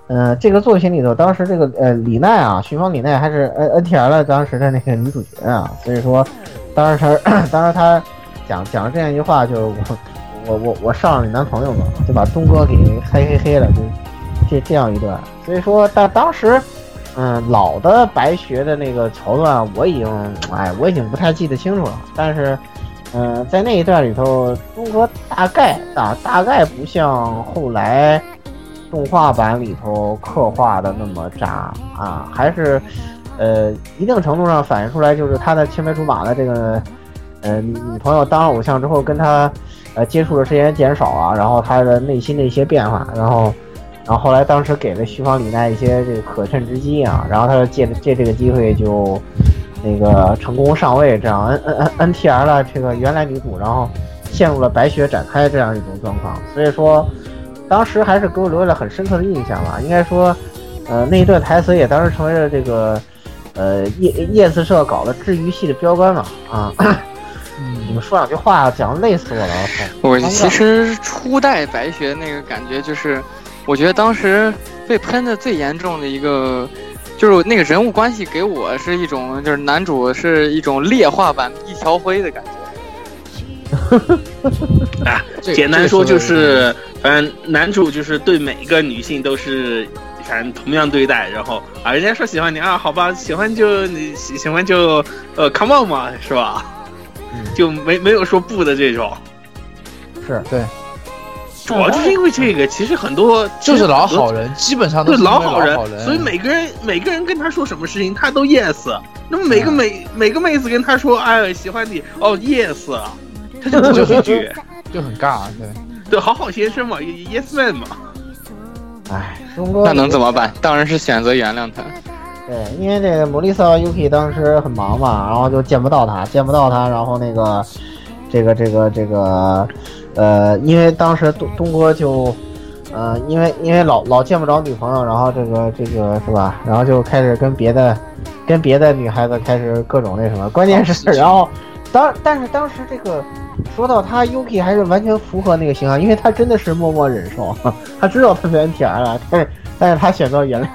呃，这个作品里头，当时这个呃李奈啊，寻芳李奈还是 N N T R 的当时的那个女主角啊，所以说，当时他 当时他讲讲了这样一句话，就是我我我我上了你男朋友嘛，就把东哥给黑黑黑了，就这这样一段。所以说，但当时嗯老的白学的那个桥段，我已经哎我已经不太记得清楚了，但是。嗯、在那一段里头，东哥大概大大概不像后来动画版里头刻画的那么渣啊，还是呃一定程度上反映出来，就是他的青梅竹马的这个呃女朋友当偶像之后，跟他呃接触的时间减少啊，然后 他的内心的一些变化，然后然后后来当时给了徐芳里奈一些这个可乘之机啊，然后他就借借这个机会就那个成功上位，这样 N N N N T R 了这个原来女主，然后陷入了白雪展开这样一种状况，所以说当时还是给我留下了很深刻的印象吧。应该说，呃，那一段台词也当时成为了这个呃叶叶子社搞的治愈系的标杆嘛啊。你们说两句话讲得累死我了，我操！我其实初代白雪那个感觉就是，我觉得当时被喷的最严重的一个，就是那个人物关系给我是一种，就是男主是一种劣化版一条辉的感觉。啊，这简单说就这个是，反正男主就是对每一个女性都是。反正同样对待，然后啊，人家说喜欢你啊，好吧，喜欢就你喜喜欢就呃，come on 嘛，是吧？就没没有说不的这种，是对，主要就是因为这个，其实很多就是老好人，基本上都是老老好人，人，所以每个人每个人跟他说什么事情，他都 yes。那么每个嗯每每个妹子跟他说，哎，喜欢你，哦 yes，他就不会拒绝。就很尬，对。对，好好先生嘛，yes man 嘛。哎，那能怎么办？当然是选择原谅他。对，因为这个莫莉萨 Yuki 当时很忙嘛，然后就见不到他，见不到他，然后那个，这个这个这个，呃，因为当时东东哥就，呃，因为因为老老见不着女朋友，然后这个这个是吧，然后就开始跟别的，跟别的女孩子开始各种那什么，关键是然后当但是当时这个说到他 Yuki 还是完全符合那个形象，因为他真的是默默忍受，他知道他被 NTR 了，但是但是他选择原谅。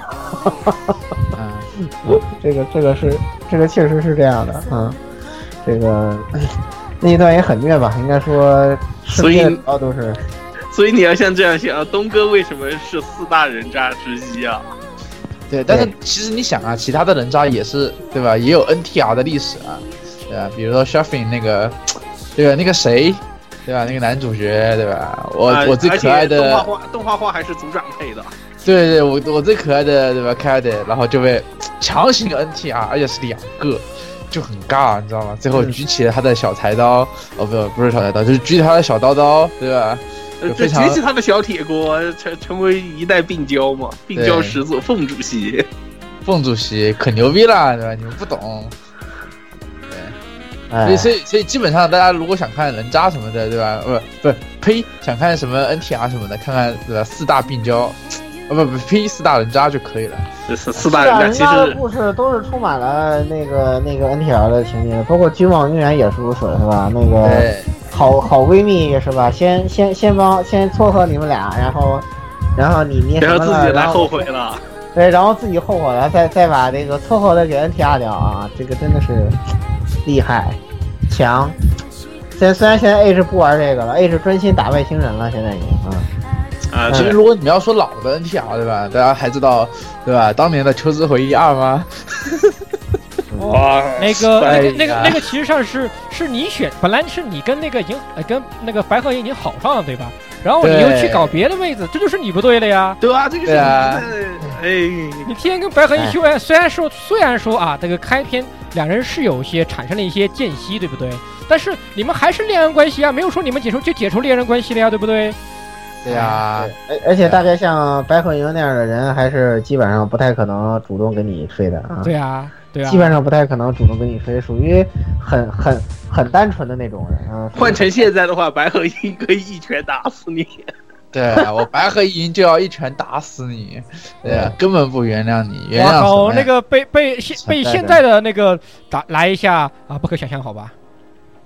嗯，这个这个是这个确实是这样的，嗯，这个那一段也很虐吧，应该说，所以啊都是 所以你要像这样想，东哥为什么是四大人渣之一啊？对。但是其实你想啊，其他的人渣也是对吧？也有 NTR 的历史啊，对吧？比如说 Shuffling 那个，对吧？那个谁，对吧？那个男主角，对吧？我、啊我最可爱的动画，画动画画还是组长配的。对对，我我最可爱的，对吧？可爱的，然后就被强行 NTR，而且是两个。就很尬，你知道吗？最后举起了他的小柴刀，哦不不是小柴刀，就是举起他的小刀刀，对吧？呃就举起他的小铁锅，成成为一代病娇嘛，病娇始祖凤主席。凤主席可牛逼了，对吧？你们不懂，所哎以，所以所以基本上大家如果想看人渣什么的，对吧？不不是呸，想看什么 NTR 什么的，看看对吧？四大病娇，呃不不呸，四大人渣就可以了。这四四大人渣其实故事都是充满了那个那个 NTR 的情节，包括君望永远也是如此，是吧？那个，好好闺蜜是吧？先先先帮先撮合你们俩，然后然后你你什然后么了，然后自己来后悔了。对，然后自己后悔了，再再把这个撮合的给 NTR 掉啊，这个真的是厉害强。现在虽然现在 A 是不玩这个了，A 是专心打外星人了，现在已经啊。啊，其实如果你们要说老的 NTR 对吧？大家还知道对吧？当年的《秋之回忆二》吗？哇，那个哎那个那个那个，其实上是是你选，本来是你跟那个已经呃跟那个白鹤已经好上了，对吧？然后你又去搞别的妹子，这就是你不对了呀！对啊，这个是对啊哎，你天天跟白鹤一修，虽然说虽然说啊，这个开篇两人是有些产生了一些间隙，对不对？但是你们还是恋人关系啊，没有说你们解除就解除恋人关系了呀，对不对？对呀，而而且大概像白鹤莹那样的人，还是基本上不太可能主动跟你吹的啊。对啊，对啊，基本上不太可能主动跟你吹，属于很很很单纯的那种人啊。换成现在的话，白鹤应可以一拳打死你。对啊我白鹤一赢就要一拳打死你，对啊，根本不原谅你，原谅什哇靠，么呀那个被被现被现在的那个打来一下啊，不可想象，好吧？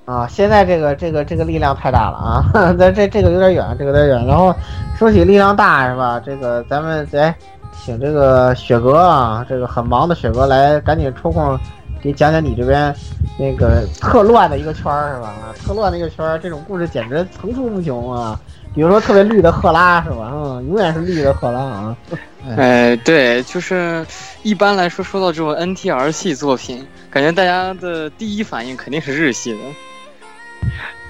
啊，现在这个这个这个力量太大了啊！咱 这这个有点远，这个有点远。然后说起力量大是吧？这个咱们来请这个雪哥啊，这个很忙的雪哥来，赶紧抽空给讲讲你这边那个特乱的一个圈儿是吧？特乱的一个圈儿，这种故事简直层出不穷啊！比如说特别绿的赫拉是吧？嗯，永远是绿的赫拉啊！哎，对，就是一般来说，说到这种 NTR 系作品，感觉大家的第一反应肯定是日系的。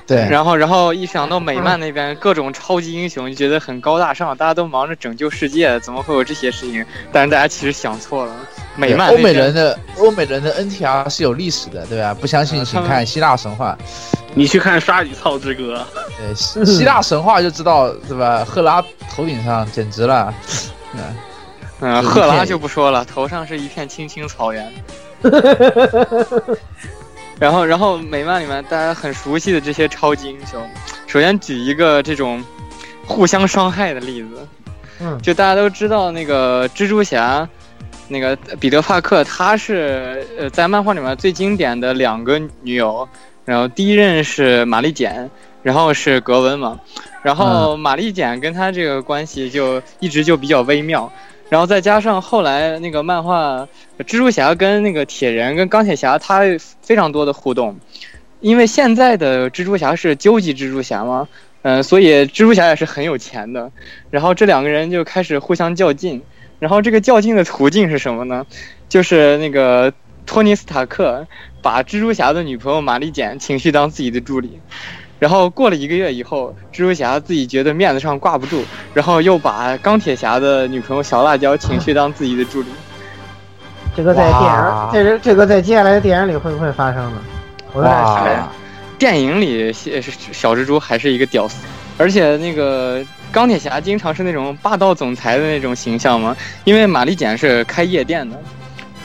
对，然后然后一想到美漫那边各种超级英雄，就觉得很高大上，大家都忙着拯救世界，怎么会有这些事情？但是大家其实想错了，美漫欧美人的欧美人的 NTR 是有历史的，对吧？不相信请看希腊神话，你去看《鲨鱼操之歌对，希希腊神话就知道，对吧？赫拉头顶上简直了，嗯，嗯，赫拉就不说了，头上是一片青青草原。然后，然后美漫里面大家很熟悉的这些超级英雄，首先举一个这种互相伤害的例子，嗯就大家都知道那个蜘蛛侠，那个彼得帕克，他是呃在漫画里面最经典的两个女友，然后第一任是玛丽简，然后是格温嘛，然后玛丽简跟他这个关系就一直就比较微妙。然后再加上后来那个漫画，蜘蛛侠跟那个铁人跟钢铁侠，他非常多的互动，因为现在的蜘蛛侠是究极蜘蛛侠嘛，嗯、所以蜘蛛侠也是很有钱的，然后这两个人就开始互相较劲，然后这个较劲的途径是什么呢？就是那个托尼斯塔克把蜘蛛侠的女朋友玛丽简请去当自己的助理。然后过了一个月以后，蜘蛛侠自己觉得面子上挂不住，然后又把钢铁侠的女朋友小辣椒请去当自己的助理。这个在电哇影，这个这个在接下来的电影里会不会发生呢？我有点期待。电影里小小蜘蛛还是一个屌丝，而且那个钢铁侠经常是那种霸道总裁的那种形象嘛，因为玛丽简是开夜店的，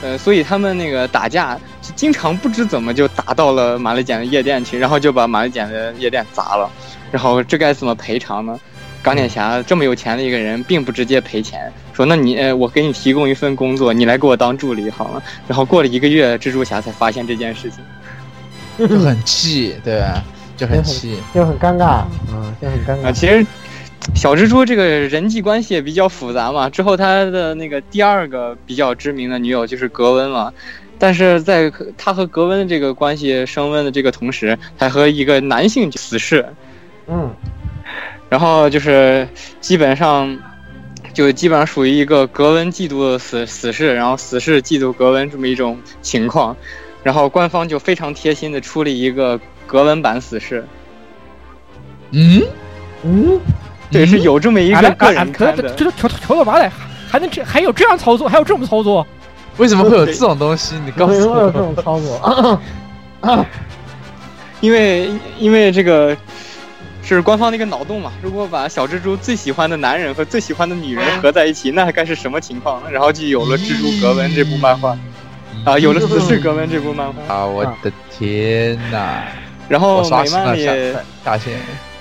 呃，所以他们那个打架就经常不知怎么就打到了玛丽简的夜店去，然后就把玛丽简的夜店砸了，然后这该怎么赔偿呢？钢铁侠这么有钱的一个人，并不直接赔钱，说那你呃，我给你提供一份工作，你来给我当助理好了。然后过了一个月，蜘蛛侠才发现这件事情。就很气，对吧？就很气。就很尴尬，嗯，就很尴 啊，尬。其实小蜘蛛这个人际关系也比较复杂嘛。之后他的那个第二个比较知名的女友就是格温嘛，但是在他和格温的这个关系升温的这个同时，还和一个男性死侍，嗯，然后就是基本上。就基本上属于一个格温嫉妒死死侍，然后死侍嫉妒格温这么一种情况，然后官方就非常贴心的出了一个格温版死侍，嗯，嗯，对，是有这么一啊个个那啊可人刊的。这这求求他妈的，还能这还有这样操作，还有这种操作？为什么会有这种东西？你告诉为什么有这我。种操作？因为因为这个是官方的一个脑洞嘛，如果把小蜘蛛最喜欢的男人和最喜欢的女人合在一起，那该是什么情况？然后就有了《蜘蛛格温》这部漫画，啊，有了《死侍格温》这部漫画。啊！我的天哪！然后美漫里了下下线。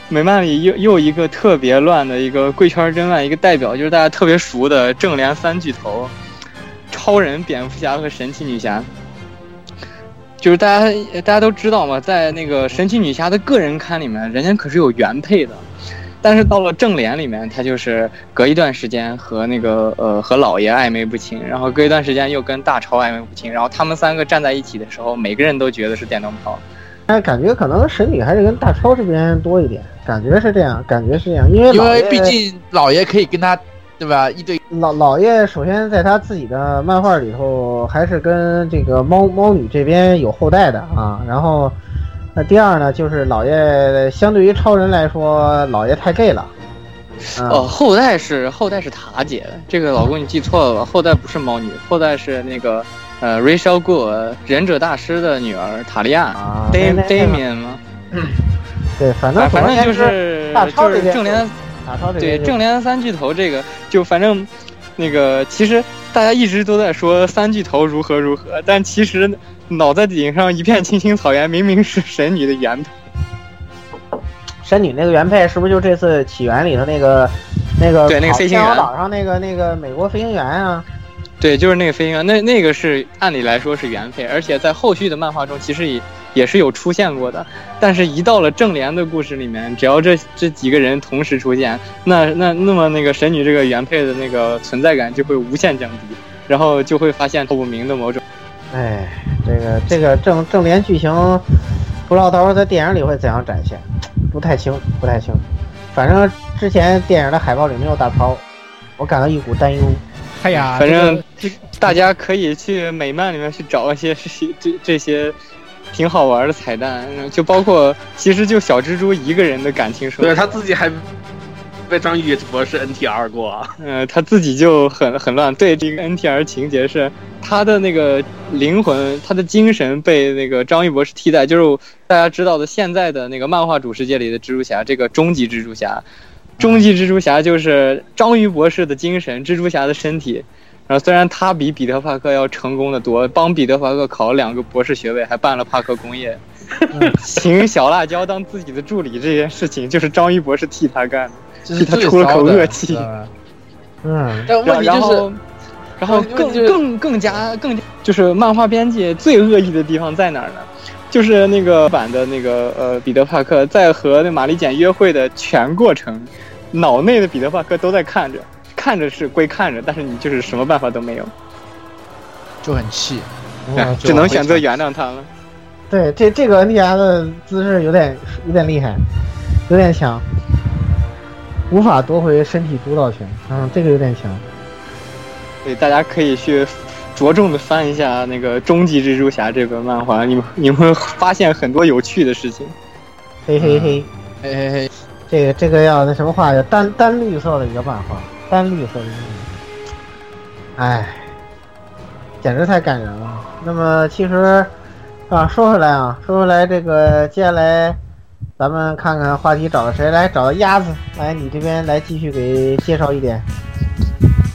美漫里又又一个特别乱的一个贵圈真乱一个代表，就是大家特别熟的正联三巨头，超人、蝙蝠侠和神奇女侠。就是大家大家都知道嘛，在那个神奇女侠的个人刊里面，人家可是有原配的，但是到了正联里面，她就是隔一段时间和那个呃和老爷暧昧不清，然后隔一段时间又跟大超暧昧不清，然后他们三个站在一起的时候，每个人都觉得是电灯泡。但感觉可能神女还是跟大超这边多一点，感觉是这样，感觉是这样，因为因为毕竟老爷可以跟他，对吧？一对老老爷首先在他自己的漫画里头还是跟这个猫猫女这边有后代的啊，然后那第二呢，就是老爷相对于超人来说，老爷太 gay 了。啊哦，后代是后代是塔姐，这个老公你记错了吧？后代不是猫女，后代是那个呃 Rachel Go 忍者大师的女儿塔利亚啊 d 那 Damian 吗？对，反正反反正就是大超就这边是正联大超这对正联三巨头这个，就反正那个其实大家一直都在说三巨头如何如何，但其实脑袋顶上一片青青草原，明明是神女的原配。神女那个原配是不是就这次起源里头那个那个对那个飞行员岛上那个那个美国飞行员啊？对，就是那个飞行员，那那个是按理来说是原配，而且在后续的漫画中其实也也是有出现过的。但是，一到了正联的故事里面，只要这这几个人同时出现，那那那么那个神女这个原配的那个存在感就会无限降低，然后就会发现透不明的某种。哎，这个这个正正联剧情，不知道到时候在电影里会怎样展现，不太清，不太清。反正之前电影的海报里没有大超，我感到一股担忧。哎呀，反正大家可以去美漫里面去找一些这些这这些挺好玩的彩蛋，就包括其实就小蜘蛛一个人的感情生活，对他自己还被张宇博士 NTR 过嗯。呃，他自己就很很乱。对，这个 NTR 情节是他的那个灵魂，他的精神被那个张玉博士替代，就是大家知道的现在的那个漫画主世界里的蜘蛛侠，这个终极蜘蛛侠。终极蜘蛛侠就是章鱼博士的精神，蜘蛛侠的身体。然后虽然他比彼得·帕克要成功的多，帮彼得·帕克考了两个博士学位，还办了帕克工业，请小辣椒当自己的助理这件事情，就是章鱼博士替他干的，替他出了口恶气。嗯，但问题就是然后，然后更更更加更加就是漫画编辑最恶意的地方在哪儿呢？就是那个版的那个呃彼得帕克在和那玛丽简约会的全过程，脑内的彼得帕克都在看着，看着是归看着，但是你就是什么办法都没有，就很气，嗯只能选择原谅他了。对，这这个 NDR 的姿势有点有点厉害，有点强，无法夺回身体主导权。嗯，这个有点强。对，大家可以去着重的翻一下那个《终极蜘蛛侠》这本漫画，你们你们会发现很多有趣的事情。嘿嘿嘿，嘿嘿嘿，这个这个要那什么画，要单单绿色的一个漫画，单绿色的。哎，简直太感人了。那么其实啊，说回来啊，说回来，这个接下来咱们看看话题找了谁来？找鸭子来，你这边来继续给介绍一点。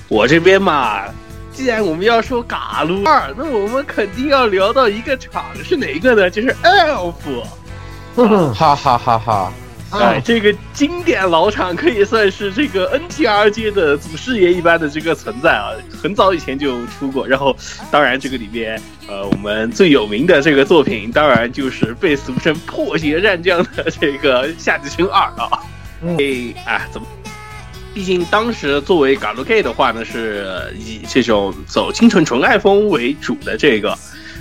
我这边嘛，既然我们要说嘎鲁二，那我们肯定要聊到一个厂是哪一个呢？就是 Elf。哈哈哈哈！哎，这个经典老厂可以算是这个 NTR 界的祖师爷一般的这个存在啊，很早以前就出过。然后，当然这个里边，呃，我们最有名的这个作品，当然就是被俗称“破鞋战将”的这个《夏季生二》啊。嗯哎，哎，怎么？毕竟当时作为 g a l Gay 的话呢，是以这种走清纯纯爱风为主的这个。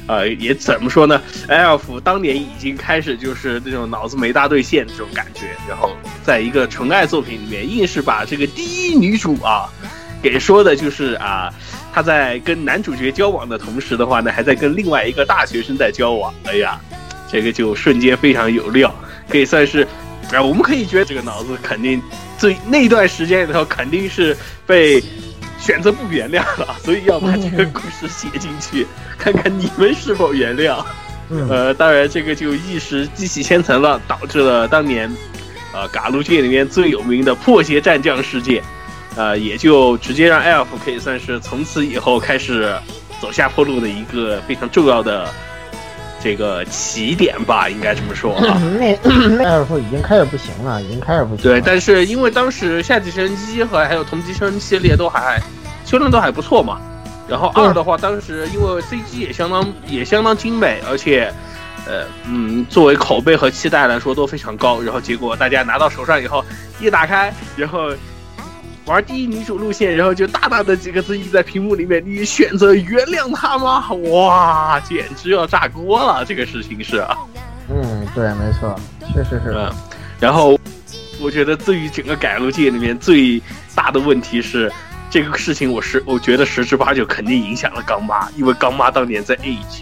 呃，也怎么说呢？Elf 当年已经开始就是那种脑子没大对线这种感觉，然后在一个纯爱作品里面，硬是把这个第一女主啊，给说的就是啊，她在跟男主角交往的同时的话呢，还在跟另外一个大学生在交往。哎呀，这个就瞬间非常有料，可以算是啊，我们可以觉得这个脑子肯定最那段时间里头肯定是被。选择不原谅了，所以要把这个故事写进去，看看你们是否原谅。嗯呃，当然这个就一时激起千层浪，导致了当年，呃，嘎鲁界里面最有名的破鞋战将事件，呃，也就直接让 Elf 可以算是从此以后开始走下坡路的一个非常重要的这个起点吧，应该这么说啊。那那艾尔夫已经开始不行了，已经开始不行了。对，但是因为当时夏季神机和还有同级生系列都还销量都还不错嘛，然后二的话，当时因为 CG 也相当也相当精美，而且呃嗯，作为口碑和期待来说都非常高，然后结果大家拿到手上以后一打开，然后。玩第一女主路线，然后就大大的几个字印在屏幕里面，你选择原谅他吗？哇，简直要炸锅了！这个事情是啊。嗯，对，没错，确实是。嗯，然后我觉得对于整个改路界里面最大的问题是，这个事情我是我觉得十之八九肯定影响了刚妈，因为刚妈当年在 Age，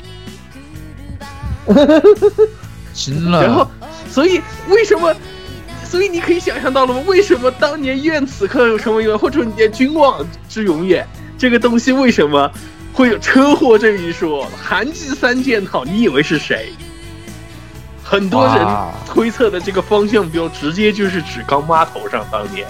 行了，然后所以为什么？所以你可以想象到了吗？为什么当年愿此刻成为永远，或者说你的君望之永远这个东西为什么会有车祸这一说？韩季三件套，你以为是谁？很多人推测的这个方向标，直接就是指刚妈头上。当年，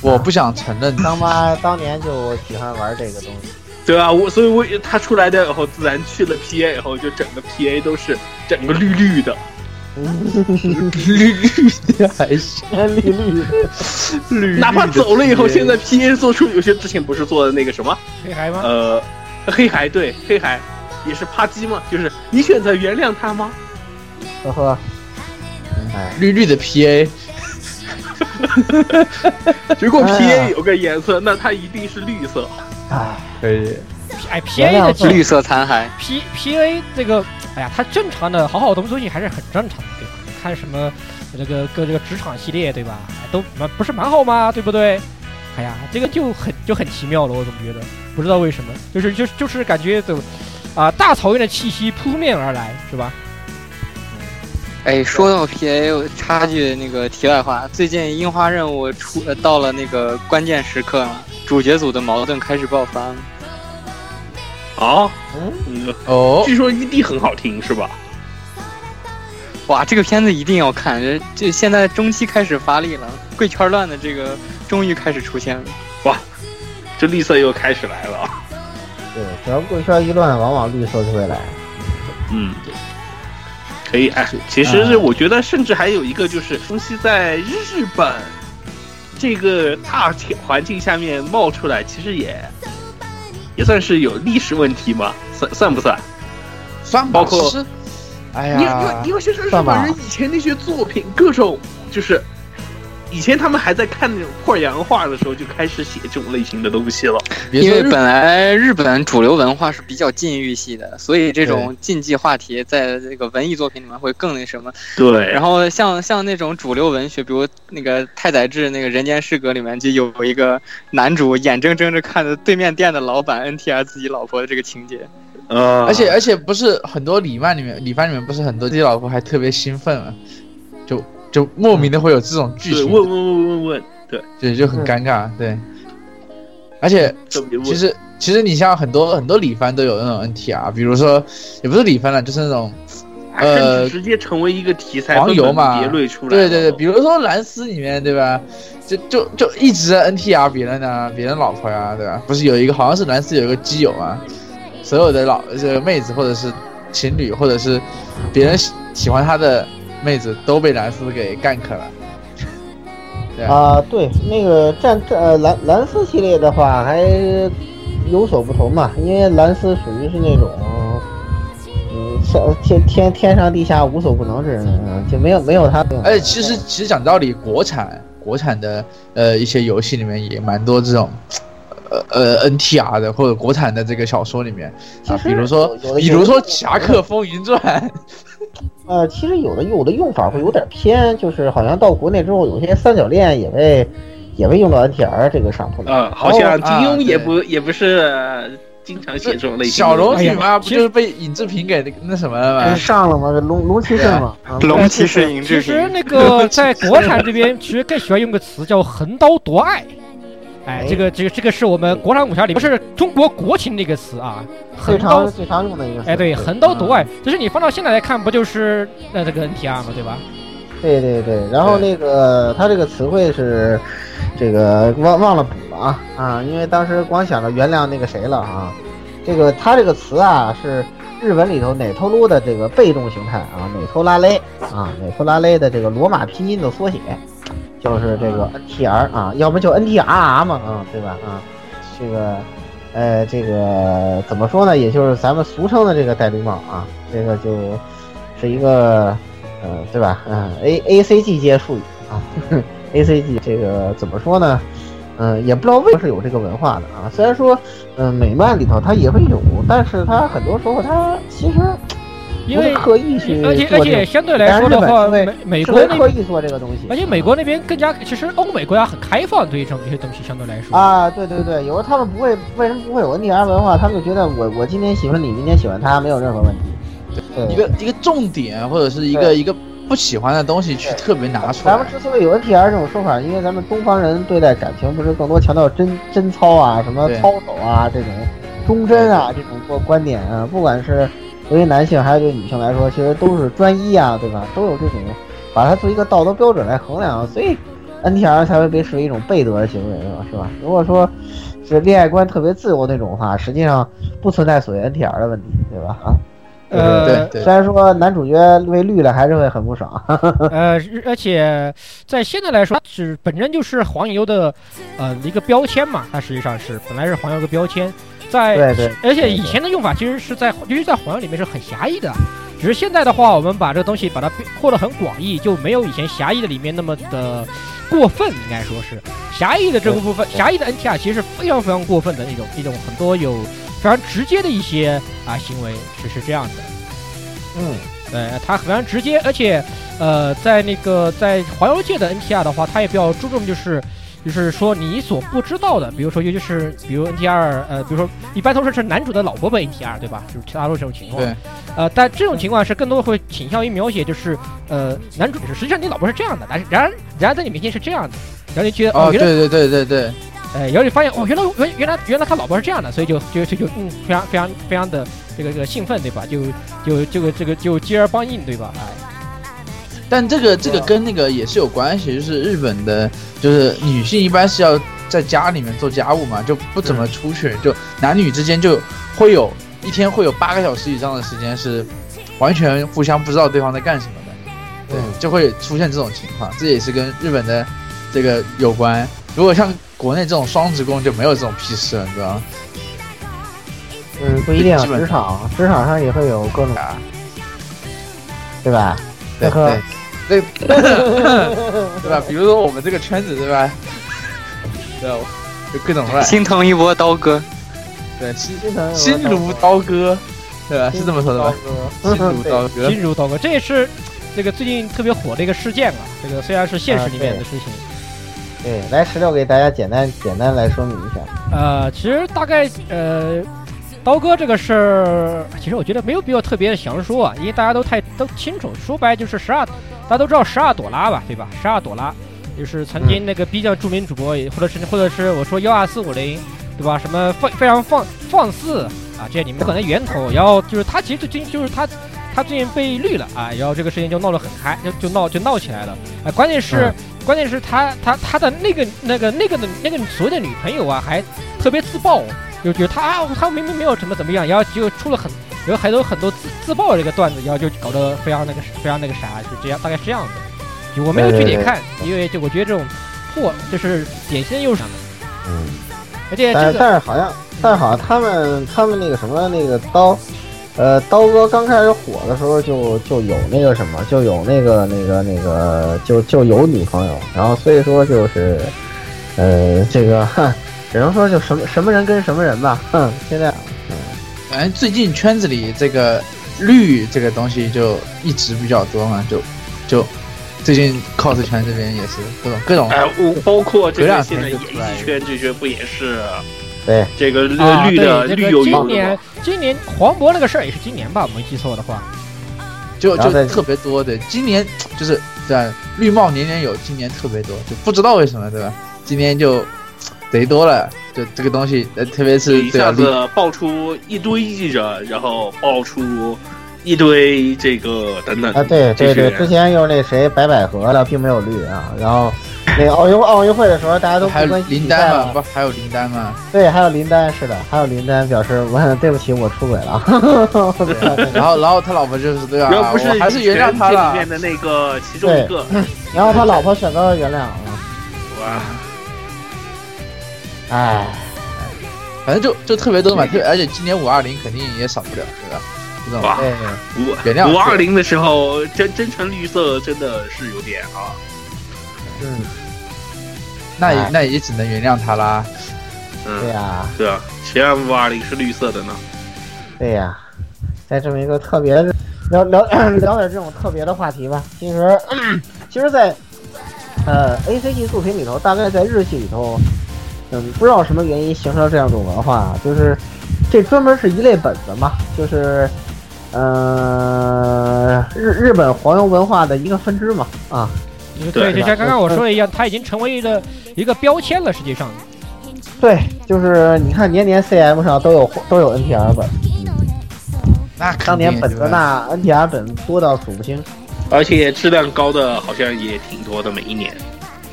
我不想承认，当妈当年就喜欢玩这个东西。对啊，我所以我他出来的以后，自然去了 PA 以后，就整个 PA 都是整个绿绿的，绿绿的海鲜，绿绿的，绿哪怕走了以后，PA 现在 PA 做出有些之前不是做的那个什么，黑孩吗？呃，黑孩对黑孩也是啪叽嘛，就是你选择原谅他吗？呵呵。哎，绿绿的 PA，如果 PA 有个颜色，那它一定是绿色。哎，可以，哎原，P A 的谅绿色残骸，P P A 这个，哎呀，他正常的好好东西还是很正常的，对吧？看什么这个各这个职场系列，对吧？都蛮不是蛮好吗？对不对？哎呀，这个就很就很奇妙了，我总觉得不知道为什么，就是就就是感觉走啊、大草原的气息扑面而来，是吧？哎，说到 PA，我插句那个题外话，最近樱花任务出到了那个关键时刻了，主角组的矛盾开始爆发了。哦，嗯，嗯，哦，据说 ED 很好听是吧？哇，这个片子一定要看！这这现在中期开始发力了，贵圈乱的这个终于开始出现了。哇这绿色又开始来了啊。对，只要贵圈一乱，往往绿色就会来。嗯，可以哎，其实是我觉得，甚至还有一个就是东西在日本这个大环境下面冒出来，其实也也算是有历史问题嘛，算算不算？算吧，包括哎因为因为呀，因为其实日本人以前那些作品，各种就是。以前他们还在看那种破洋画的时候，就开始写这种类型的东西了。因为本来日本主流文化是比较禁欲系的，所以这种禁忌话题在这个文艺作品里面会更那什么。对然后像像那种主流文学，比如那个太宰治那个《人间失格》里面就有一个男主眼睁睁着看着对面店的老板 NTR 自己老婆的这个情节。呃，而且而且不是很多里漫里面，里番里面不是很多自己老婆还特别兴奋嘛，就就莫名的会有这种剧，情，问问问问问，对，对，就很尴尬，对。而且。其实其实你像很多很多李帆都有那种 NTR，比如说也不是李帆了，就是那种呃直接成为一个题材，黄油嘛。对对对，比如说蓝丝里面对吧，就就就一直在 NTR 别人啊，别人老婆呀、对吧？不是有一个好像是蓝丝有一个基友啊，所有的老这个妹子或者是情侣或者是别人喜喜欢他的妹子都被蓝斯给干克了。对啊，啊，对，那个战战呃蓝蓝丝系列的话还有所不同嘛，因为蓝斯属于是那种，嗯，上天天天上地下无所不能之人，嗯就没有没有他。而且其实其实讲道理，国产国产的呃一些游戏里面也蛮多这种。呃呃，NTR 的或者国产的这个小说里面啊，比如说比如说《侠客风云传》，呃，其实有的有的用法会有点偏，就是好像到国内之后，有些三角恋也被也被用到 NTR 这个上头了。嗯，好像金啊庸也对不也不是呃经常写这种类型小龙女嘛，不就是被尹志平给那那什么了吗？上了吗？龙龙骑士嘛，啊龙骑士尹志平，其实那个 在国产这边，其实更喜欢用个词叫“横刀夺爱”。哎，这个这个这个是我们国产武侠里不是中国国情的一个词啊，最横刀常。最常用的一个词。哎，对，横刀夺爱嗯，就是你放到现在来看，不就是那这个 NTR 吗，对吧？对对对，然后那个他这个词汇是这个忘忘了补了啊啊，因为当时光想着原谅那个谁了啊，这个他这个词啊是日文里头哪头撸的这个被动形态啊，哪头拉勒啊，哪头拉勒的这个罗马拼音的缩写，就是这个 NTR 啊，要么就 NTRR 嘛啊，对吧啊，这个。呃，这个怎么说呢？也就是咱们俗称的这个戴绿帽啊，这个就是一个呃，对吧？嗯，A A C G 界术语啊，A C G 这个怎么说呢？嗯，也不知道为什么是有这个文化的啊。虽然说，嗯，美漫里头它也会有，但是它很多时候它其实因为刻意去而且而且相对来说的话，美美国那刻意做这个东西，而且美国那边更加，其实欧美国家很开放对于这种这些东西相对来说。啊，对对对，有时候他们不会，为什么不会有 NTR 文化？他们就觉得我我今天喜欢你，明天喜欢他，没有任何问题。对，一个一个重点或者是一个一个不喜欢的东西去特别拿出来咱们。之所以有 NTR 这种说法，因为咱们东方人对待感情不是更多强调贞贞操啊，什么操守啊这种忠贞啊这种观观点啊，不管是对于男性还是对女性来说，其实都是专一啊，对吧？都有这种把它作为一个道德标准来衡量，所以 NTR 才会被视为一种背德的行为嘛，是吧？如果说是恋爱观特别自由那种的话，实际上不存在所谓 NTR 的问题，对吧？啊。呃对对虽然说男主角被绿了，还是会很不爽。呃，而且在现在来说，是本身就是黄油的呃一个标签嘛，它实际上是本来是黄油的标签，在对对，而且以前的用法其实是在，尤其在黄油里面是很狭义的，只是现在的话，我们把这个东西把它扩得很广义，就没有以前狭义的里面那么的过分，应该说是。狭义的这个部分，狭义的 NTR 其实是非常非常过分的一种一种很多有非常直接的一些啊行为是是这样的。嗯，对，它非常直接，而且，呃，在那个在环游界的 NTR 的话，它也比较注重就是，就是说你所不知道的，比如说尤其是比如 NTR，呃，比如说一般都是是男主的老婆被 NTR，对吧？就是大多数这种情况。对，呃，但这种情况是更多会倾向于描写就是呃男主是实际上你老婆是这样的，但是然而然而在你面前是这样的，然后你觉得哦，原来对对对对对，哎，然后你发现哦，原来原原来原来他老婆是这样的，所以就就就就嗯，非常非常非常的这个这个兴奋，对吧？就就这个这个就接而帮应，对吧？哎，但这个这个跟那个也是有关系，就是日本的，就是女性一般是要在家里面做家务嘛，就不怎么出去，就男女之间就会有一天会有八个小时以上的时间是完全互相不知道对方在干什么的，对，就会出现这种情况，这也是跟日本的这个有关。如果像国内这种双职工就没有这种屁事了，你知道吗？嗯，不一定，职场职场上也会有各种，啊，对吧？对这个对对，对吧？比如说我们这个圈子，对吧？对吧？就各种乱，心疼一波刀哥，对心心疼心如刀割，对吧？是这么说的吧？心如 刀割，心如刀割，这也是这个最近特别火的一个事件啊。这个虽然是现实里面的事情，对，来石榴给大家简单简单来说明一下。呃，其实大概呃，刀哥这个事儿，其实我觉得没有必要特别的详说啊，因为大家都太都清楚。说白就是十二，大家都知道十二朵拉吧，对吧？十二朵拉就是曾经那个比较著名主播，或者是或者是我说幺二四五零，对吧？什么放非常放放肆啊，这些你们可能源头，然后就是他其实最近就是他。他最近被绿了啊，然后这个事情就闹得很嗨，就就闹就闹起来了。啊，关键是、关键是他他他的那个那个那个的那个所谓的女朋友啊，还特别自爆，就觉得他啊他明明没有怎么怎么样，然后就出了很有还有很多自自爆的这个段子，然后就搞得非常那个非常那个啥，就这样大概是这样的。就我没有具体看，因为就我觉得这种破就是典型的右上的，嗯，而且但是这个但是好像但是好像他们他们那个什么那个刀，呃，刀哥刚开始火的时候就就有那个什么，就有那个那个那个就就有女朋友，然后所以说就是，呃，这个哼，只能说就什么什么人跟什么人吧，哼，现在反正最近圈子里这个绿这个东西就一直比较多嘛，就就最近 cos 圈这边也是各种各种哎，我包括这个现在演天就出来艺圈这些不也是对这个绿啊，绿的绿油油的今年？今年黄渤那个事儿也是今年吧，我没记错的话。就就特别多的。今年就是对吧绿帽年年有，今年特别多，就不知道为什么对吧？今年就贼多了，就这个东西，呃，特别是一下子爆出一堆记者，然后爆出一堆这个等等啊，对对对，之前又是那谁白百合了，并没有绿啊，然后那个奥运奥运会的时候大家都还林丹嘛，比赛了不还有林丹吗？对，还有林丹是的，还有林丹表示我 对不起，我出轨了。然后然后他老婆就是对啊，然后不是还是原谅他了里面。的那个其中一个，然后他老婆选择了原谅啊，哇，哎，反正就就特别多嘛，特别而且今年五二零肯定也少不了，对吧？这种哇对，五原谅五二零的时候，真真橙绿色真的是有点啊，嗯，那也哎那也只能原谅他啦。嗯，对呀、对啊，谁让五二零是绿色的呢？对呀、在这么一个特别的聊聊 聊点这种特别的话题吧。其实，其实在，呃 A C G 作品里头，大概在日系里头，嗯，不知道什么原因形成了这样一种文化，就是这专门是一类本子嘛，就是。呃，日日本黄油文化的一个分支嘛，啊，对，就像刚刚我说的一样，它已经成为了一个标签了。实际上，对，就是你看年年 CM 上都有都有 NTR 本，那当年本子那 NTR 本多到数不清，而且质量高的好像也挺多的，每一年。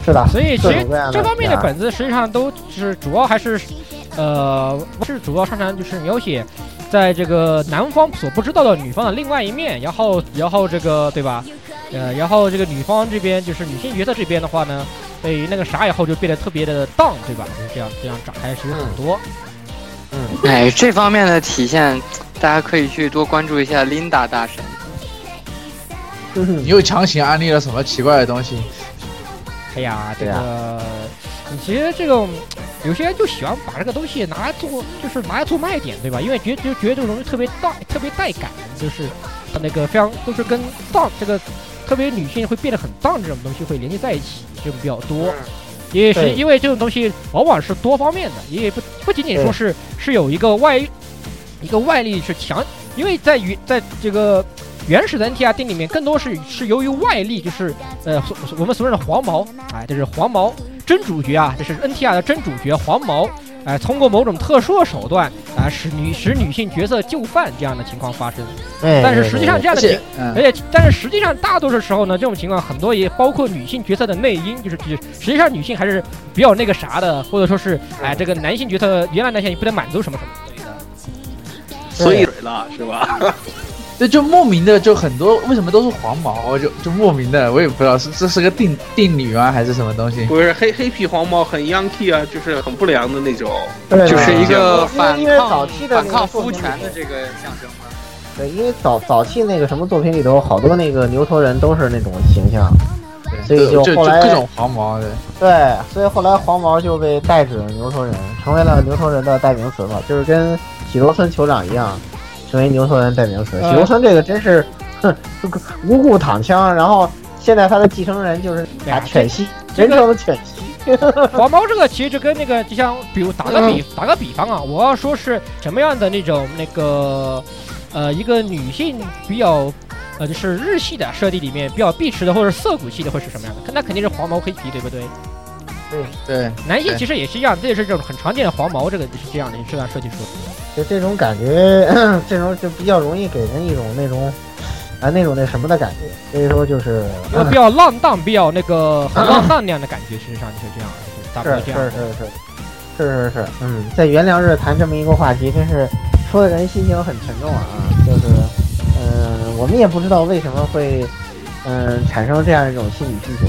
是的，所以其实这方面的本子实际上都是主要还是，呃，是主要擅长就是描写在这个男方所不知道的女方的另外一面，然后然后这个对吧？呃，然后这个女方这边就是女性角色这边的话呢，被那个啥以后就变得特别的荡，对吧？就是这样这样展开是有很多。嗯哎，这方面的体现，大家可以去多关注一下琳达大神。你又强行安利了什么奇怪的东西？哎呀，这对个，你其实这种有些人就喜欢把这个东西拿来做，就是拿来做卖点，对吧？因为觉就觉得这种东西特别带，特别带感，就是它那个非常都是跟荡这个特别女性会变得很荡这种东西会联系在一起，这种比较多。也是因为这种东西往往是多方面的，也不不仅仅说是是有一个外一个外力是强因为在于在这个原始的 NTR 定里面，更多是是由于外力，就是呃我们所谓的黄毛，哎，这是黄毛真主角啊，这是 NTR 的真主角黄毛。哎，通过某种特殊的手段啊，使女使女性角色就范这样的情况发生。对但是实际上这样的情而且，嗯而且，但是实际上，大多数时候呢，这种情况很多也包括女性角色的内因，就是就实际上女性还是比较那个啥的，或者说是哎，这个男性角色原来男性也不能满足什么什么之类的。所以了是吧？对，就莫名的就很多，为什么都是黄毛？就就莫名的，我也不知道是这是个定定理吗，还是什么东西？不是黑黑皮黄毛很 Yankee 啊，就是很不良的那种。对就是一个反因为早抗期的反抗夫权的这个象征嘛。对，因为早早期那个什么作品里头，好多那个牛头人都是那种形象，所以就就就后来各种黄毛的。对，所以后来黄毛就被代指牛头人，成为了牛头人的代名词嘛，就是跟喜多村酋长一样，成为牛头人代名词。呃喜多村这个真是，哼，无故躺枪，然后现在他的继承人就是对啊犬系，这个人称的犬系。黄毛这个其实就跟那个，就像比如打个比打个比方啊，我要说是什么样的那种那个，呃，一个女性比较。呃，就是日系的设定里面比较碧池的或者涩谷系的会是什么样的？那肯定是黄毛黑皮，对不对？对对，男性其实也是一样，这也是这种很常见的黄毛，这个是这样的，是这样设计出的。就这种感觉，这种就比较容易给人一种那种，啊那种那什么的感觉。所以说就是，比较浪荡、比较那个很浪荡那样的感觉，事实际上就是这样大是是概这样。是是是是是，嗯，在原谅日谈这么一个话题，真是说的人心情很沉重啊。就是，嗯、我们也不知道为什么会，嗯、产生这样一种心理需求。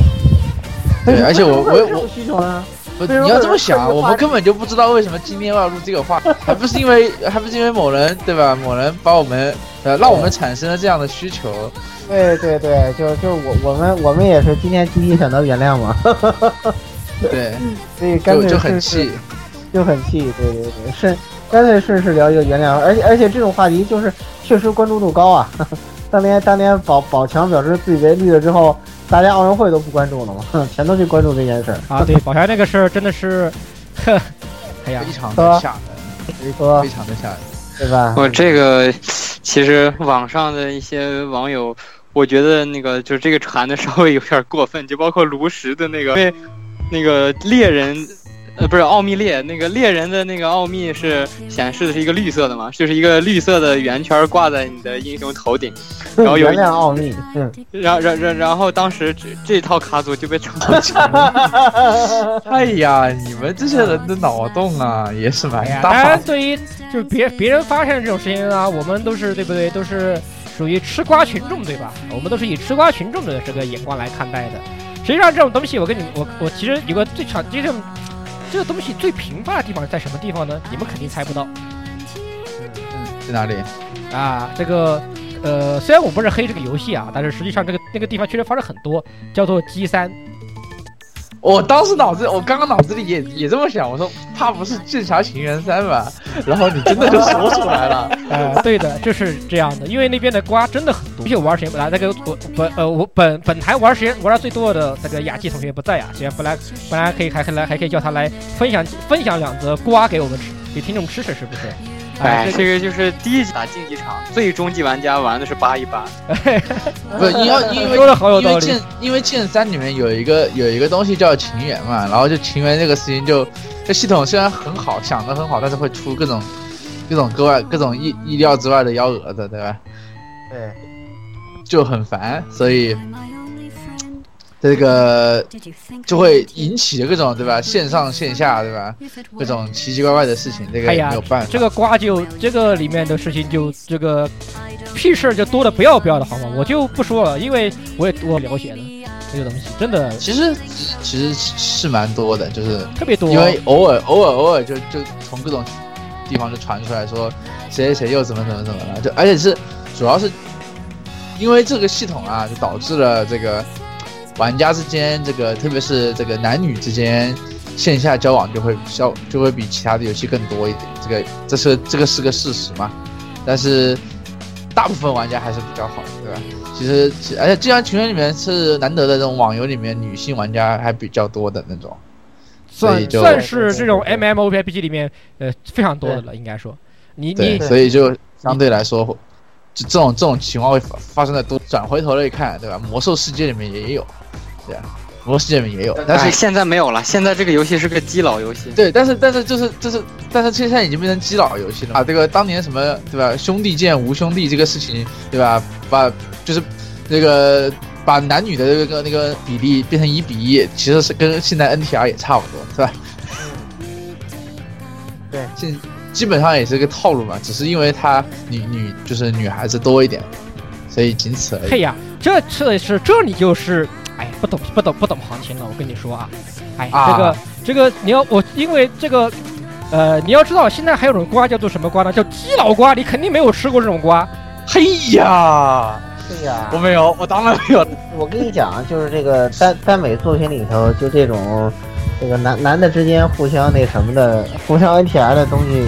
对而且我我种需求呢？不，你要这么想，我们根本就不知道为什么今天要录这个话，还不是因为还不是因为某人对吧？某人把我们呃让我们产生了这样的需求。对对对，就就我我们我们也是今天第一选择原谅嘛，对，所以干脆就就很气。就很气，对对对，顺干脆顺势聊一个原谅，而且而且这种话题就是确实关注度高啊。当年当年宝宝强表示自己被绿了之后，大家奥运会都不关注了吗，哼 全都去关注这件事儿。啊，对，宝强那个事儿真的是，呵，哎呀，非常的吓人，说非常的吓人。对吧？我这个其实网上的一些网友，我觉得那个就是这个传的稍微有点过分，就包括炉石的那个，因为那个猎人。呃，不是奥秘猎，那个猎人的那个奥秘是显示的是一个绿色的嘛，就是一个绿色的圆圈挂在你的英雄头顶，然后有原谅奥秘，嗯，然然然然后当时这这套卡组就被抄起来了，哎呀，你们这些人的脑洞啊，也是蛮哎呀，当大然。对于就是别别人发现这种事情啊，我们都是对不对？都是属于吃瓜群众对吧？我们都是以吃瓜群众的这个眼光来看待的。实际上这种东西，我跟你我我其实有个最常这种这个东西最频发的地方在什么地方呢？你们肯定猜不到嗯在哪里？啊。这个呃，虽然我不是黑这个游戏啊，但是实际上这个那个地方确实发生很多，叫做 G 三。我当时脑子，我刚刚脑子里也也这么想，我说怕不是《剑侠情缘三》吧？然后你真的就说出来了。呃，对的，就是这样的，因为那边的瓜真的很多，而且我玩时间不来。那个我本呃我本本台玩时间玩的最多的那个雅纪同学不在啊，虽然本来本来可以还可以来还可以叫他来分享分享两则瓜给我们吃，给听众吃吃，是不是？哎，这这个就是第一打竞技场，最终极玩家玩的是八一八，不，你要 因为说的好有道理因为剑因为剑三里面有一个有一个东西叫情缘嘛，然后就情缘这个事情就这系统虽然很好，想的很好，但是会出各种各种各外各种意意料之外的幺蛾子，对吧？对，就很烦，所以这个就会引起各种对吧？线上线下对吧？各种奇奇怪怪的事情，这个也没有办法。这个瓜就这个里面的事情就这个屁事儿就多的不要不要的，好吗？我就不说了，因为我也我了解了这个东西，真的其实其实是蛮多的，就是特别多。因为偶尔偶尔偶尔就就从各种地方就传出来说谁谁谁又怎么怎么怎么了，就而且是主要是因为这个系统啊，就导致了这个玩家之间这个特别是这个男女之间线下交往就会消就会比其他的游戏更多一点，这个这是这个是个事实嘛，但是大部分玩家还是比较好的，对吧？其实，而且《既然情缘》里面是难得的这种网游里面女性玩家还比较多的那种，所以就算算是这种 MMORPG 里面呃非常多的了，应该说。你，你所以就相对来说这这种这种情况会发发生的多。转回头来看，对吧？魔兽世界里面也有，对吧？魔兽世界里面也有，但是哎现在没有了，现在这个游戏是个基佬游戏。对，但是但是就是就是，但是现在已经变成基佬游戏了啊！这个当年什么对吧？兄弟见无兄弟这个事情对吧？把就是那个把男女的这个那个比例变成一比一，其实是跟现在 NTR 也差不多，是吧？对，现基本上也是个套路嘛，只是因为她女女就是女孩子多一点，所以仅此而已。嘿呀，这这是这你就是，哎，不懂不懂不懂行情了，我跟你说啊，哎，啊这个这个你要我因为这个。呃，你要知道，现在还有种瓜叫做什么瓜呢？叫鸡脑瓜，你肯定没有吃过这种瓜。嘿呀，对呀我，没有，我当然没有。我跟你讲，就是这个耽耽美作品里头，就这种这个男男的之间互相那什么的，互相 NTR 的东西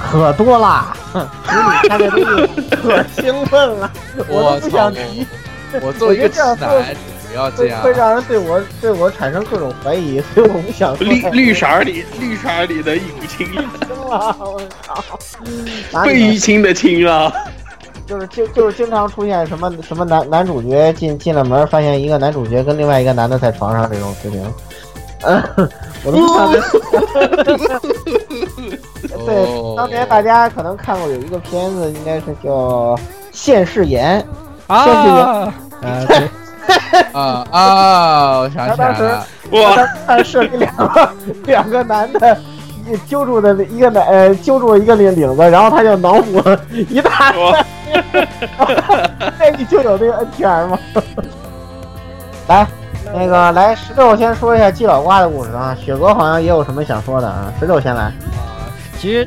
可多啦，哼使你看这东西可兴奋了，我都不想提，我作为一个直男，不要这样会会。让人对我对我产生各种怀疑，所以我不想绿绿色儿里，绿色儿里的一股清，多了，我操！哪费里玉清的清啊！就是经就是经常出现什么什么男男主角进进了门，发现一个男主角跟另外一个男的在床上这种事情，嗯，我都不想 对，当年大家可能看过有一个片子，应该是叫《现世言》，现世言，啊，呃，对，啊啊！我想起来了，哇，他他设计两个两个男的。揪住的一个男呃揪住一个领领子，然后他就脑补了一大哇这里就有那个 NTR 吗？来，那个来石头先说一下基佬瓜的故事啊，雪哥好像也有什么想说的啊，石头先来。啊，其实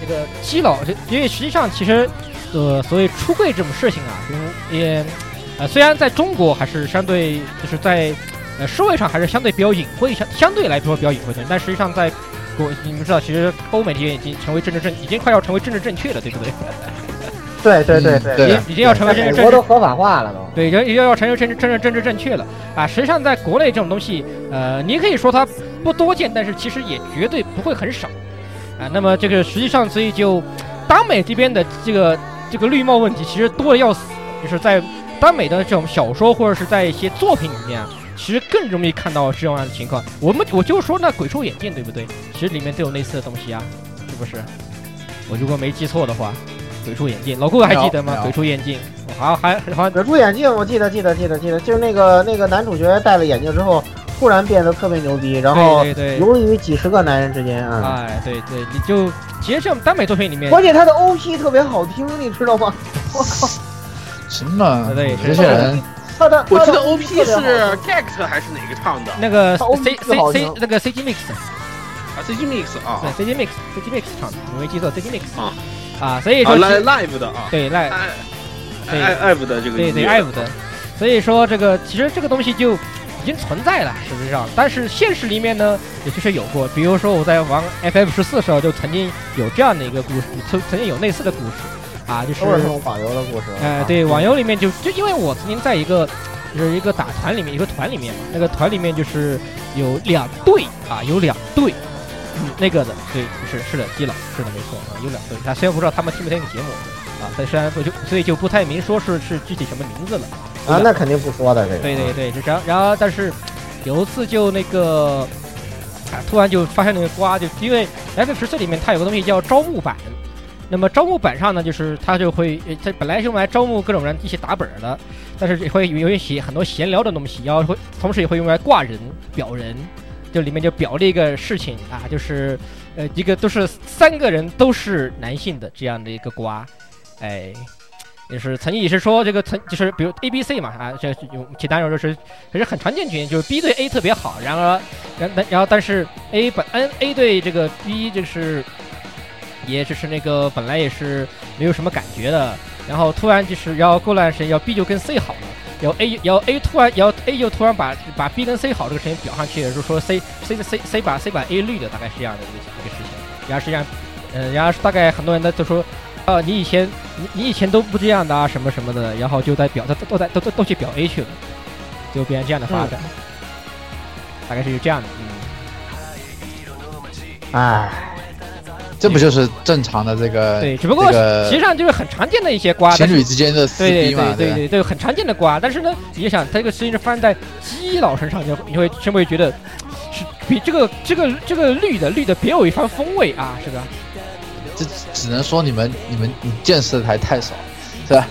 这个基佬，这因为实际上其实呃，所谓出柜这种事情啊，就也呃，虽然在中国还是相对就是在呃社会上还是相对比较隐晦，相相对来说比较隐晦的，但实际上在国你们知道，其实欧美这边已经成为政治正，已经快要成为政治正确了，对不对？对对对嗯对，已经已经要成为在政治正治美国都合法化了都。对，已经已经要成为政治政治政治正确了啊！实际上，在国内这种东西，呃，你可以说它不多见，但是其实也绝对不会很少啊。那么这个实际上，所以就耽美这边的这个这个绿帽问题，其实多的要死，就是在耽美的这种小说或者是在一些作品里面啊，其实更容易看到这样的情况。我们我就说那鬼畜眼镜，对不对？其实里面都有类似的东西啊，是不是？我如果没记错的话，鬼畜眼镜，老顾还记得吗？鬼畜眼镜，我好还还好像鬼畜眼镜，我记得记得记得记得，就是那个那个男主角戴了眼镜之后，突然变得特别牛逼，然后对对对，游离于几十个男人之间啊。哎，对对，你就其实这种耽美作品里面，关键他的 OP 特别好听，你知道吗？我靠，什么？对这些人他的我记得他的 OP 是 Gact 还是哪个唱的？那个 C C C 那个 CG Mix，啊，CG Mix 啊对 CG Mix CG Mix 唱的，你没记错 CG Mix 啊啊，所以啊说其，live 的啊，对 live，对。live 的这个对对 live 的，所以说这个其实这个东西就已经存在了，实际上，但是现实里面呢，也确实有过，比如说我在玩 FF 十四的时候，就曾经有这样的一个故事，曾曾经有类似的故事。啊，就是都是网游的故事。哎，啊对，网游里面就就因为我曾经在一个就是一个打团里面，一个团里面嘛，那个团里面就是有两队啊，有两队，那个的，对，是是的，基佬是的，没错啊，有两队。他虽然不知道他们听不听你节目啊，但虽然我就所以就不太明说是是具体什么名字了。啊，那肯定不说的这个。对对对，就然后然后但是有一次就那个啊，突然就发现那个瓜，就因为 F 十四里面它有个东西叫招募版，那么招募板上呢，就是它就会它本来是用来招募各种人一起打本的，但是也会有一些很多闲聊的东西，然后会同时也会用来挂人表人。就里面就表了一个事情啊，就是呃一个都是三个人都是男性的这样的一个瓜，哎，也是曾经也是说这个曾就是比如 A B C 嘛啊，这有其他人就是可是很常见局面，就是 B 对 A 特别好，然而然然然后但是 A 本 N A 对这个 B 就是也只是那个本来也是没有什么感觉的，然后突然就是要过段时间要 B 就跟 C 好了。然后 A，然后 A 突然，然后 A 就突然把把 B 跟 C 好这个事情表上去，也就是说 C C C C 把 C 把 A 绿的，大概是这样的一个一个事情。然后实际上，呃，然后大概很多人呢都说，啊，你以前你你以前都不这样的啊，什么什么的，然后就在表都都在都都都去表 A 去了，就变成这样的发展，大概是这样的，嗯。唉，这不就是正常的这个对，只不过实际上就是很常见的一些瓜，情侣之间的撕对逼嘛，吧？对对对对，很常见的瓜。但是呢，你想，它这个事情是发生在基佬身上，你会你会真会觉得是比这个这个这个绿的绿的别有一番风味啊，是吧？这只能说你们你们你见识的还太少，是吧？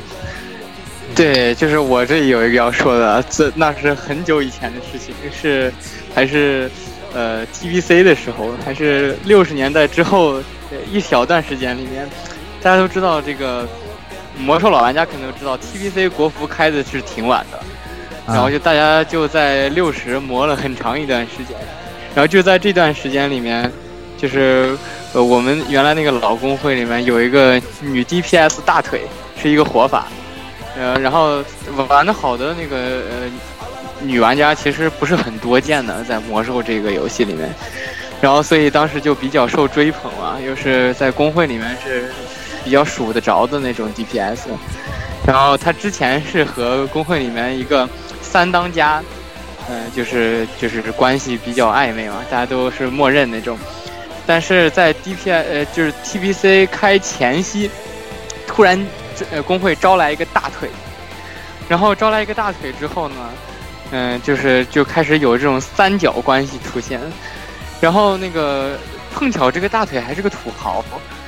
对，就是我这里有一个要说的，这那是很久以前的事情，是还是呃 TBC 的时候，还是六十年代之后呃一小段时间里面，大家都知道这个魔兽老玩家肯定都知道，TBC 国服开的是挺晚的，啊然后就大家就在六十磨了很长一段时间，然后就在这段时间里面，就是呃我们原来那个老工会里面有一个女 DPS 大腿是一个活法，呃，然后玩的好的那个呃女玩家其实不是很多见的，在魔兽这个游戏里面，然后所以当时就比较受追捧啊，又是在工会里面是比较数得着的那种 DPS，然后他之前是和工会里面一个三当家，嗯、就是就是关系比较暧昧嘛，大家都是默认那种，但是在 DPI 呃就是 TBC 开前夕，突然呃工会招来一个大腿，然后招来一个大腿之后呢，嗯、就是就开始有这种三角关系出现，然后那个碰巧这个大腿还是个土豪。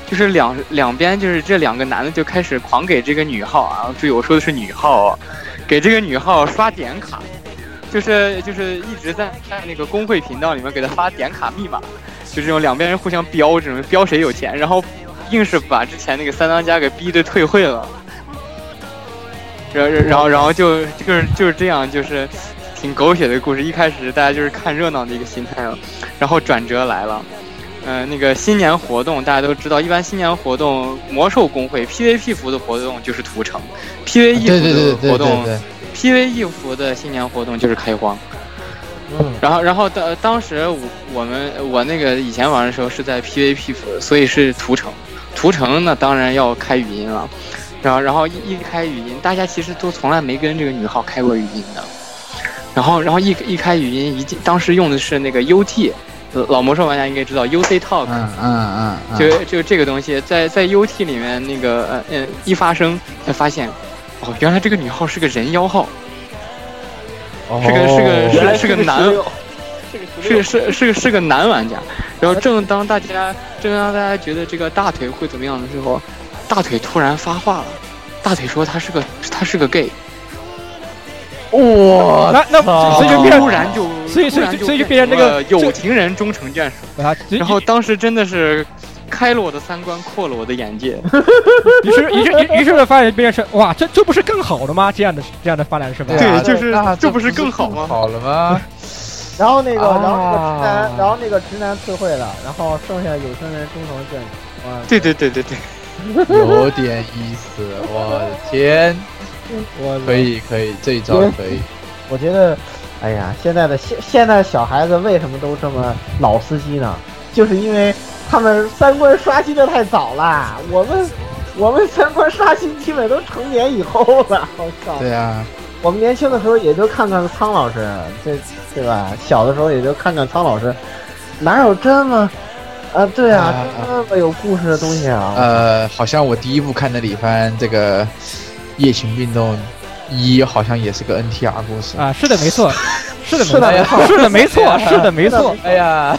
就是两两边就是这两个男的就开始狂给这个女号啊，注意我说的是女号啊，给这个女号刷点卡，就是就是一直在在那个工会频道里面给他发点卡密码，就这种两边人互相标这种标谁有钱，然后硬是把之前那个三当家给逼得退会了，然然然后然后就就是就是这样，就是挺狗血的故事。一开始大家就是看热闹的一个心态了，然后转折来了。呃，那个新年活动大家都知道，一般新年活动魔兽公会 PVP 服的活动就是屠城，PVE 服的活动，PVE 服的新年活动就是开荒。嗯，然后，然后当当时我我们我那个以前玩的时候是在 PVP 服，所以是屠城。屠城那当然要开语音了，然后然后一一开语音，大家其实都从来没跟这个女号开过语音的。然后然后一一开语音，一进当时用的是那个 UT，呃老魔兽玩家应该知道 UC Talk，、嗯嗯嗯嗯，就就这个东西，在在 UT 里面那个呃嗯一发声才发现，哦原来这个女号是个人妖号，哦。是个是个是是个男是个是是个是个男玩家，然后正当大家正当大家觉得这个大腿会怎么样的时候，大腿突然发话了，大腿说他是个他是个 gay，哇，那那所以就变突然就所以所以所以就变成那个有情人终成眷属，啊，然后当时真的是开了我的三观，扩了我的眼界。于是于是于于是发展变成哇，这这不是更好的吗？这样的这样的发展是吧？对就是这不是更好吗好了吗？然后那个，啊然后那个直男，然后那个直男退会了，然后剩下有情人终成眷属。哇，对对对对对，有点意思，我的天，我可以可以，这一招可以。我觉得，哎呀，现在的现现在小孩子为什么都这么老司机呢？就是因为他们三观刷新的太早了。我们我们三观刷新基本都成年以后了。我靠！对啊，我们年轻的时候也就看看苍老师，这对吧？小的时候也就看看苍老师，哪有这么啊？对啊，啊这么有故事的东西啊！呃，好像我第一部看的李帆这个《夜行运动一》，好像也是个 NTR 故事。啊，是的，没错，是的，是的没错，是的，没错，是的，没错。哎呀，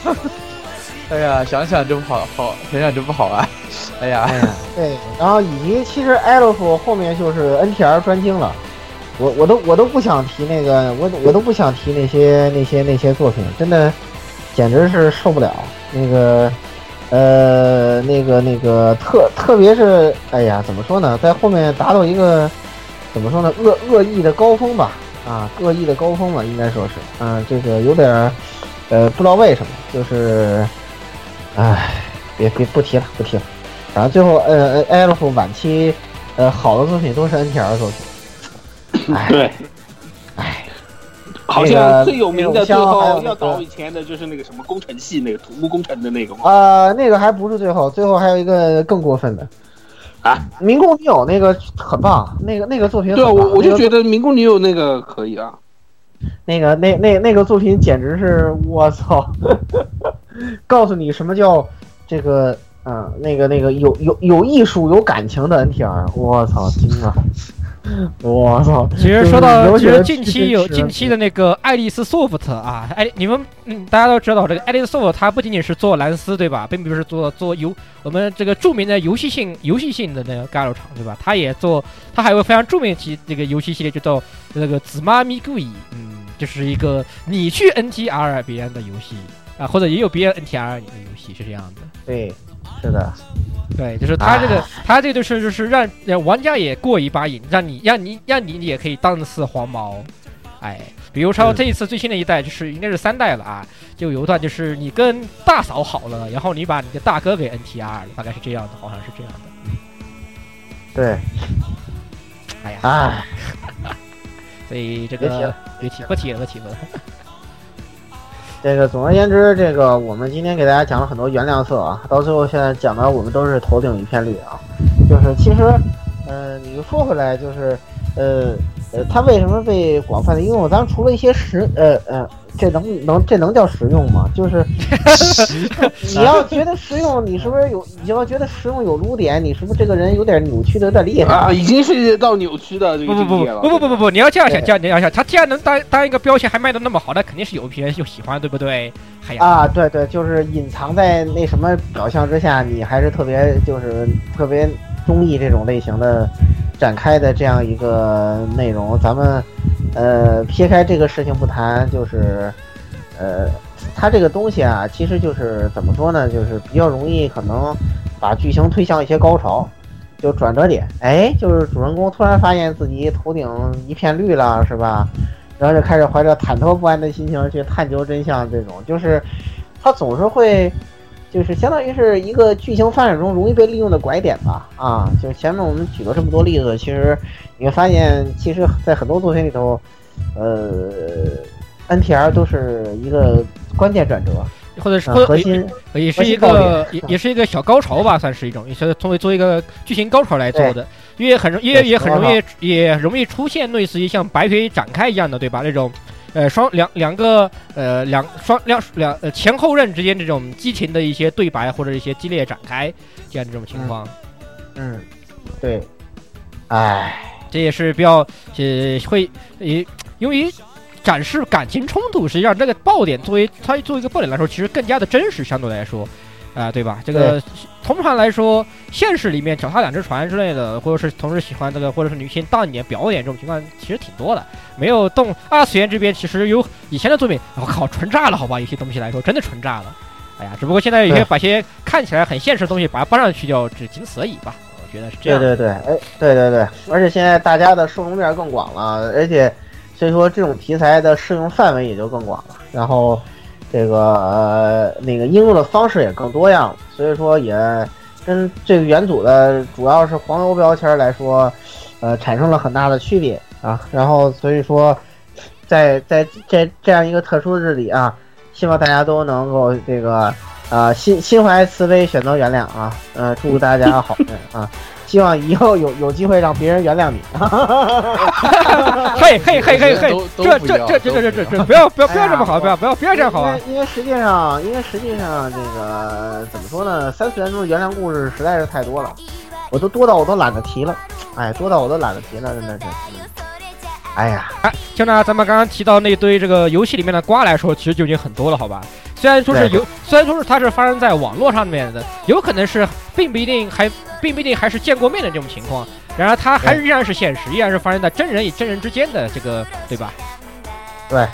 哎呀，想想就不好好，想想就不好啊。哎呀，哎呀，对，然后以及其实艾洛夫后面就是 NTR 专精了，我我都我都不想提那个，我我都不想提那些那些那些作品，真的简直是受不了。那个呃，那个那个特特别是哎呀，怎么说呢，在后面达到一个怎么说呢，恶恶意的高峰吧，啊，恶意的高峰吧，应该说是，啊，这个有点儿呃，不知道为什么，就是，唉，别别不提了，不提了。然后最后，呃，呃艾洛夫晚期，呃，好的作品都是 NTR 作品。唉，对，好像最有名的最后要搞以前的就是那个什么工程系那个土木工程的那个嘛。呃，那个还不是最后，最后还有一个更过分的啊，民工女友那个很棒，那个那个作品对啊，我我就觉得得民工女友那个可以啊。那个那那那个作品简直是我操！告诉你什么叫这个嗯，那个那个有有有艺术有感情的 NTR，我操，惊了！我操！其实说到，其实近期有近期的那个爱丽丝 Soft 啊，爱你们嗯大家都知道这个爱丽丝 Soft 它不仅仅是做蓝丝对吧，并不是做做游我们这个著名的游戏性游戏性的那个 Galo 厂对吧？它也做，它还有非常著名的其那个游戏系列，就叫那个紫妈咪故意，嗯，就是一个你去 NTR 别人的游戏啊，或者也有别人 NTR 你的游戏是这样的。对，是的，对，就是他这个，他这个就是就是让让玩家也过一把瘾，让你让你让你也可以当次黄毛，哎，比如说这一次最新的一代就是应该是三代了啊，就有一段就是你跟大嫂好了，然后你把你的大哥给 NTR 了，大概是这样的，好像是这样的。对，哎呀，哎，所以这个别提了。别提不提了不提了，这个总而言之，这个我们今天给大家讲了很多原谅色啊，到最后现在讲的我们都是头顶一片绿啊，就是其实，呃，你就说回来，就是，呃呃，它为什么被广泛的应用？咱们除了一些实，呃呃，这能能这能叫实用吗？就是 你要觉得实用，你是不是有？你要觉得实用有撸点，你是不是这个人有点扭曲的有点厉害？啊，已经是到扭曲的这个不不不境界了。不不不不不，你要这样想，这样你要想，他既然能当当一个标签还卖的那么好，那肯定是有一批人就喜欢，对不对？哎呀，啊，对对，就是隐藏在那什么表象之下，你还是特别就是特别中意这种类型的展开的这样一个内容。咱们呃撇开这个事情不谈，就是呃它这个东西啊，其实就是怎么说呢，就是比较容易可能把剧情推向一些高潮。就转折点，哎，就是主人公突然发现自己头顶一片绿了，是吧？然后就开始怀着忐忑不安的心情去探究真相，这种就是他总是会，就是相当于是一个剧情发展中容易被利用的拐点吧。啊，就是前面我们举了这么多例子，其实你会发现，其实在很多作品里头，呃，NTR 都是一个关键转折，或者是啊核心也是一个也也是一个小高潮吧，算是一种，也是作为作为一个剧情高潮来做的，因为很容因为也很容易也容易出现类似于像白腿展开一样的，对吧？那种。呃，双两两个呃两双两两呃前后任之间这种激情的一些对白或者一些激烈展开这样这种情况，嗯，对，唉，这也是比较呃会也由于展示感情冲突，实际上这个爆点作为它作为一个爆点来说，其实更加的真实，相对来说，啊、对吧？这个通常来说，现实里面脚踏两只船之类的，或者是同时喜欢这个，或者是女性当年表演这种情况，其实挺多的。没有动二次元这边，其实有以前的作品，我、靠，纯炸了，好吧？有些东西来说，真的纯炸了。哎呀，只不过现在有些把些看起来很现实的东西，把它搬上去，就只仅此而已吧。我觉得是这样。对对对，哎，对对对，而且现在大家的受众面更广了，而且所以说这种题材的适用范围也就更广了，然后这个呃那个应用的方式也更多样，所以说也跟这个元祖的主要是黄油标签来说，呃，产生了很大的区别啊。然后所以说，在在这这样一个特殊日里啊，希望大家都能够这个。啊，心心怀慈悲，选择原谅啊！呃，祝大家好运啊！希望以后有有机会让别人原谅你。嘿嘿嘿嘿嘿这这这这这这这不这不要不要不要这么好，不要不要不要这样好啊！因为因为实际上，因为实际上这个怎么说呢？三次元中的原谅故事实在是太多了，我都多到我都懒得提了。哎，多到我都懒得提了，真的是。嗯哎呀，哎，就拿咱们刚刚提到那堆这个游戏里面的瓜来说，其实就已经很多了，好吧？虽然说是对游，虽然说是它是发生在网络上面的，有可能是并不一定还并不一定还是见过面的这种情况，然而它还是依然是现实，依然是发生在真人与真人之间的这个，对吧？对，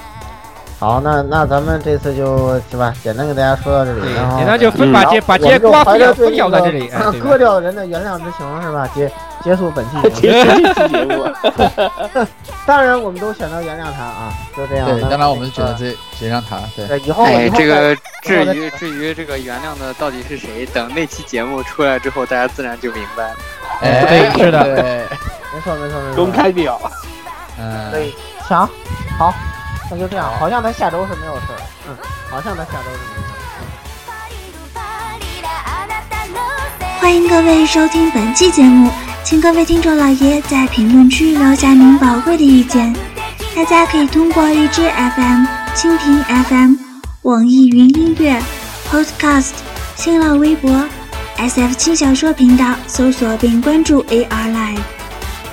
好，那那咱们这次就是吧，简单给大家说到这里，然后简单就分把这然后把这瓜分怀着对享分享在这里，割？掉人的原谅之情是吧？结结束本期节目。结束这期节目，当然，我们都选择原谅他啊，就这样。对，那当然我们选择呃这原谅他，对，对以后哎以，后这个至于至于这个原谅的到底是谁，等那期节目出来之后，大家自然就明白了。哎，对是的对，没错没错没错，公开表。嗯，对，强，好，那就这样。好像他下周是没有事儿，嗯，好像他下周是没有事儿。欢迎各位收听本期节目，请各位听众老爷在评论区留下您宝贵的意见。大家可以通过荔枝 FM、蜻蜓 FM、网易云音乐、Podcast、新浪微博、SF 轻小说频道搜索并关注 AR Live。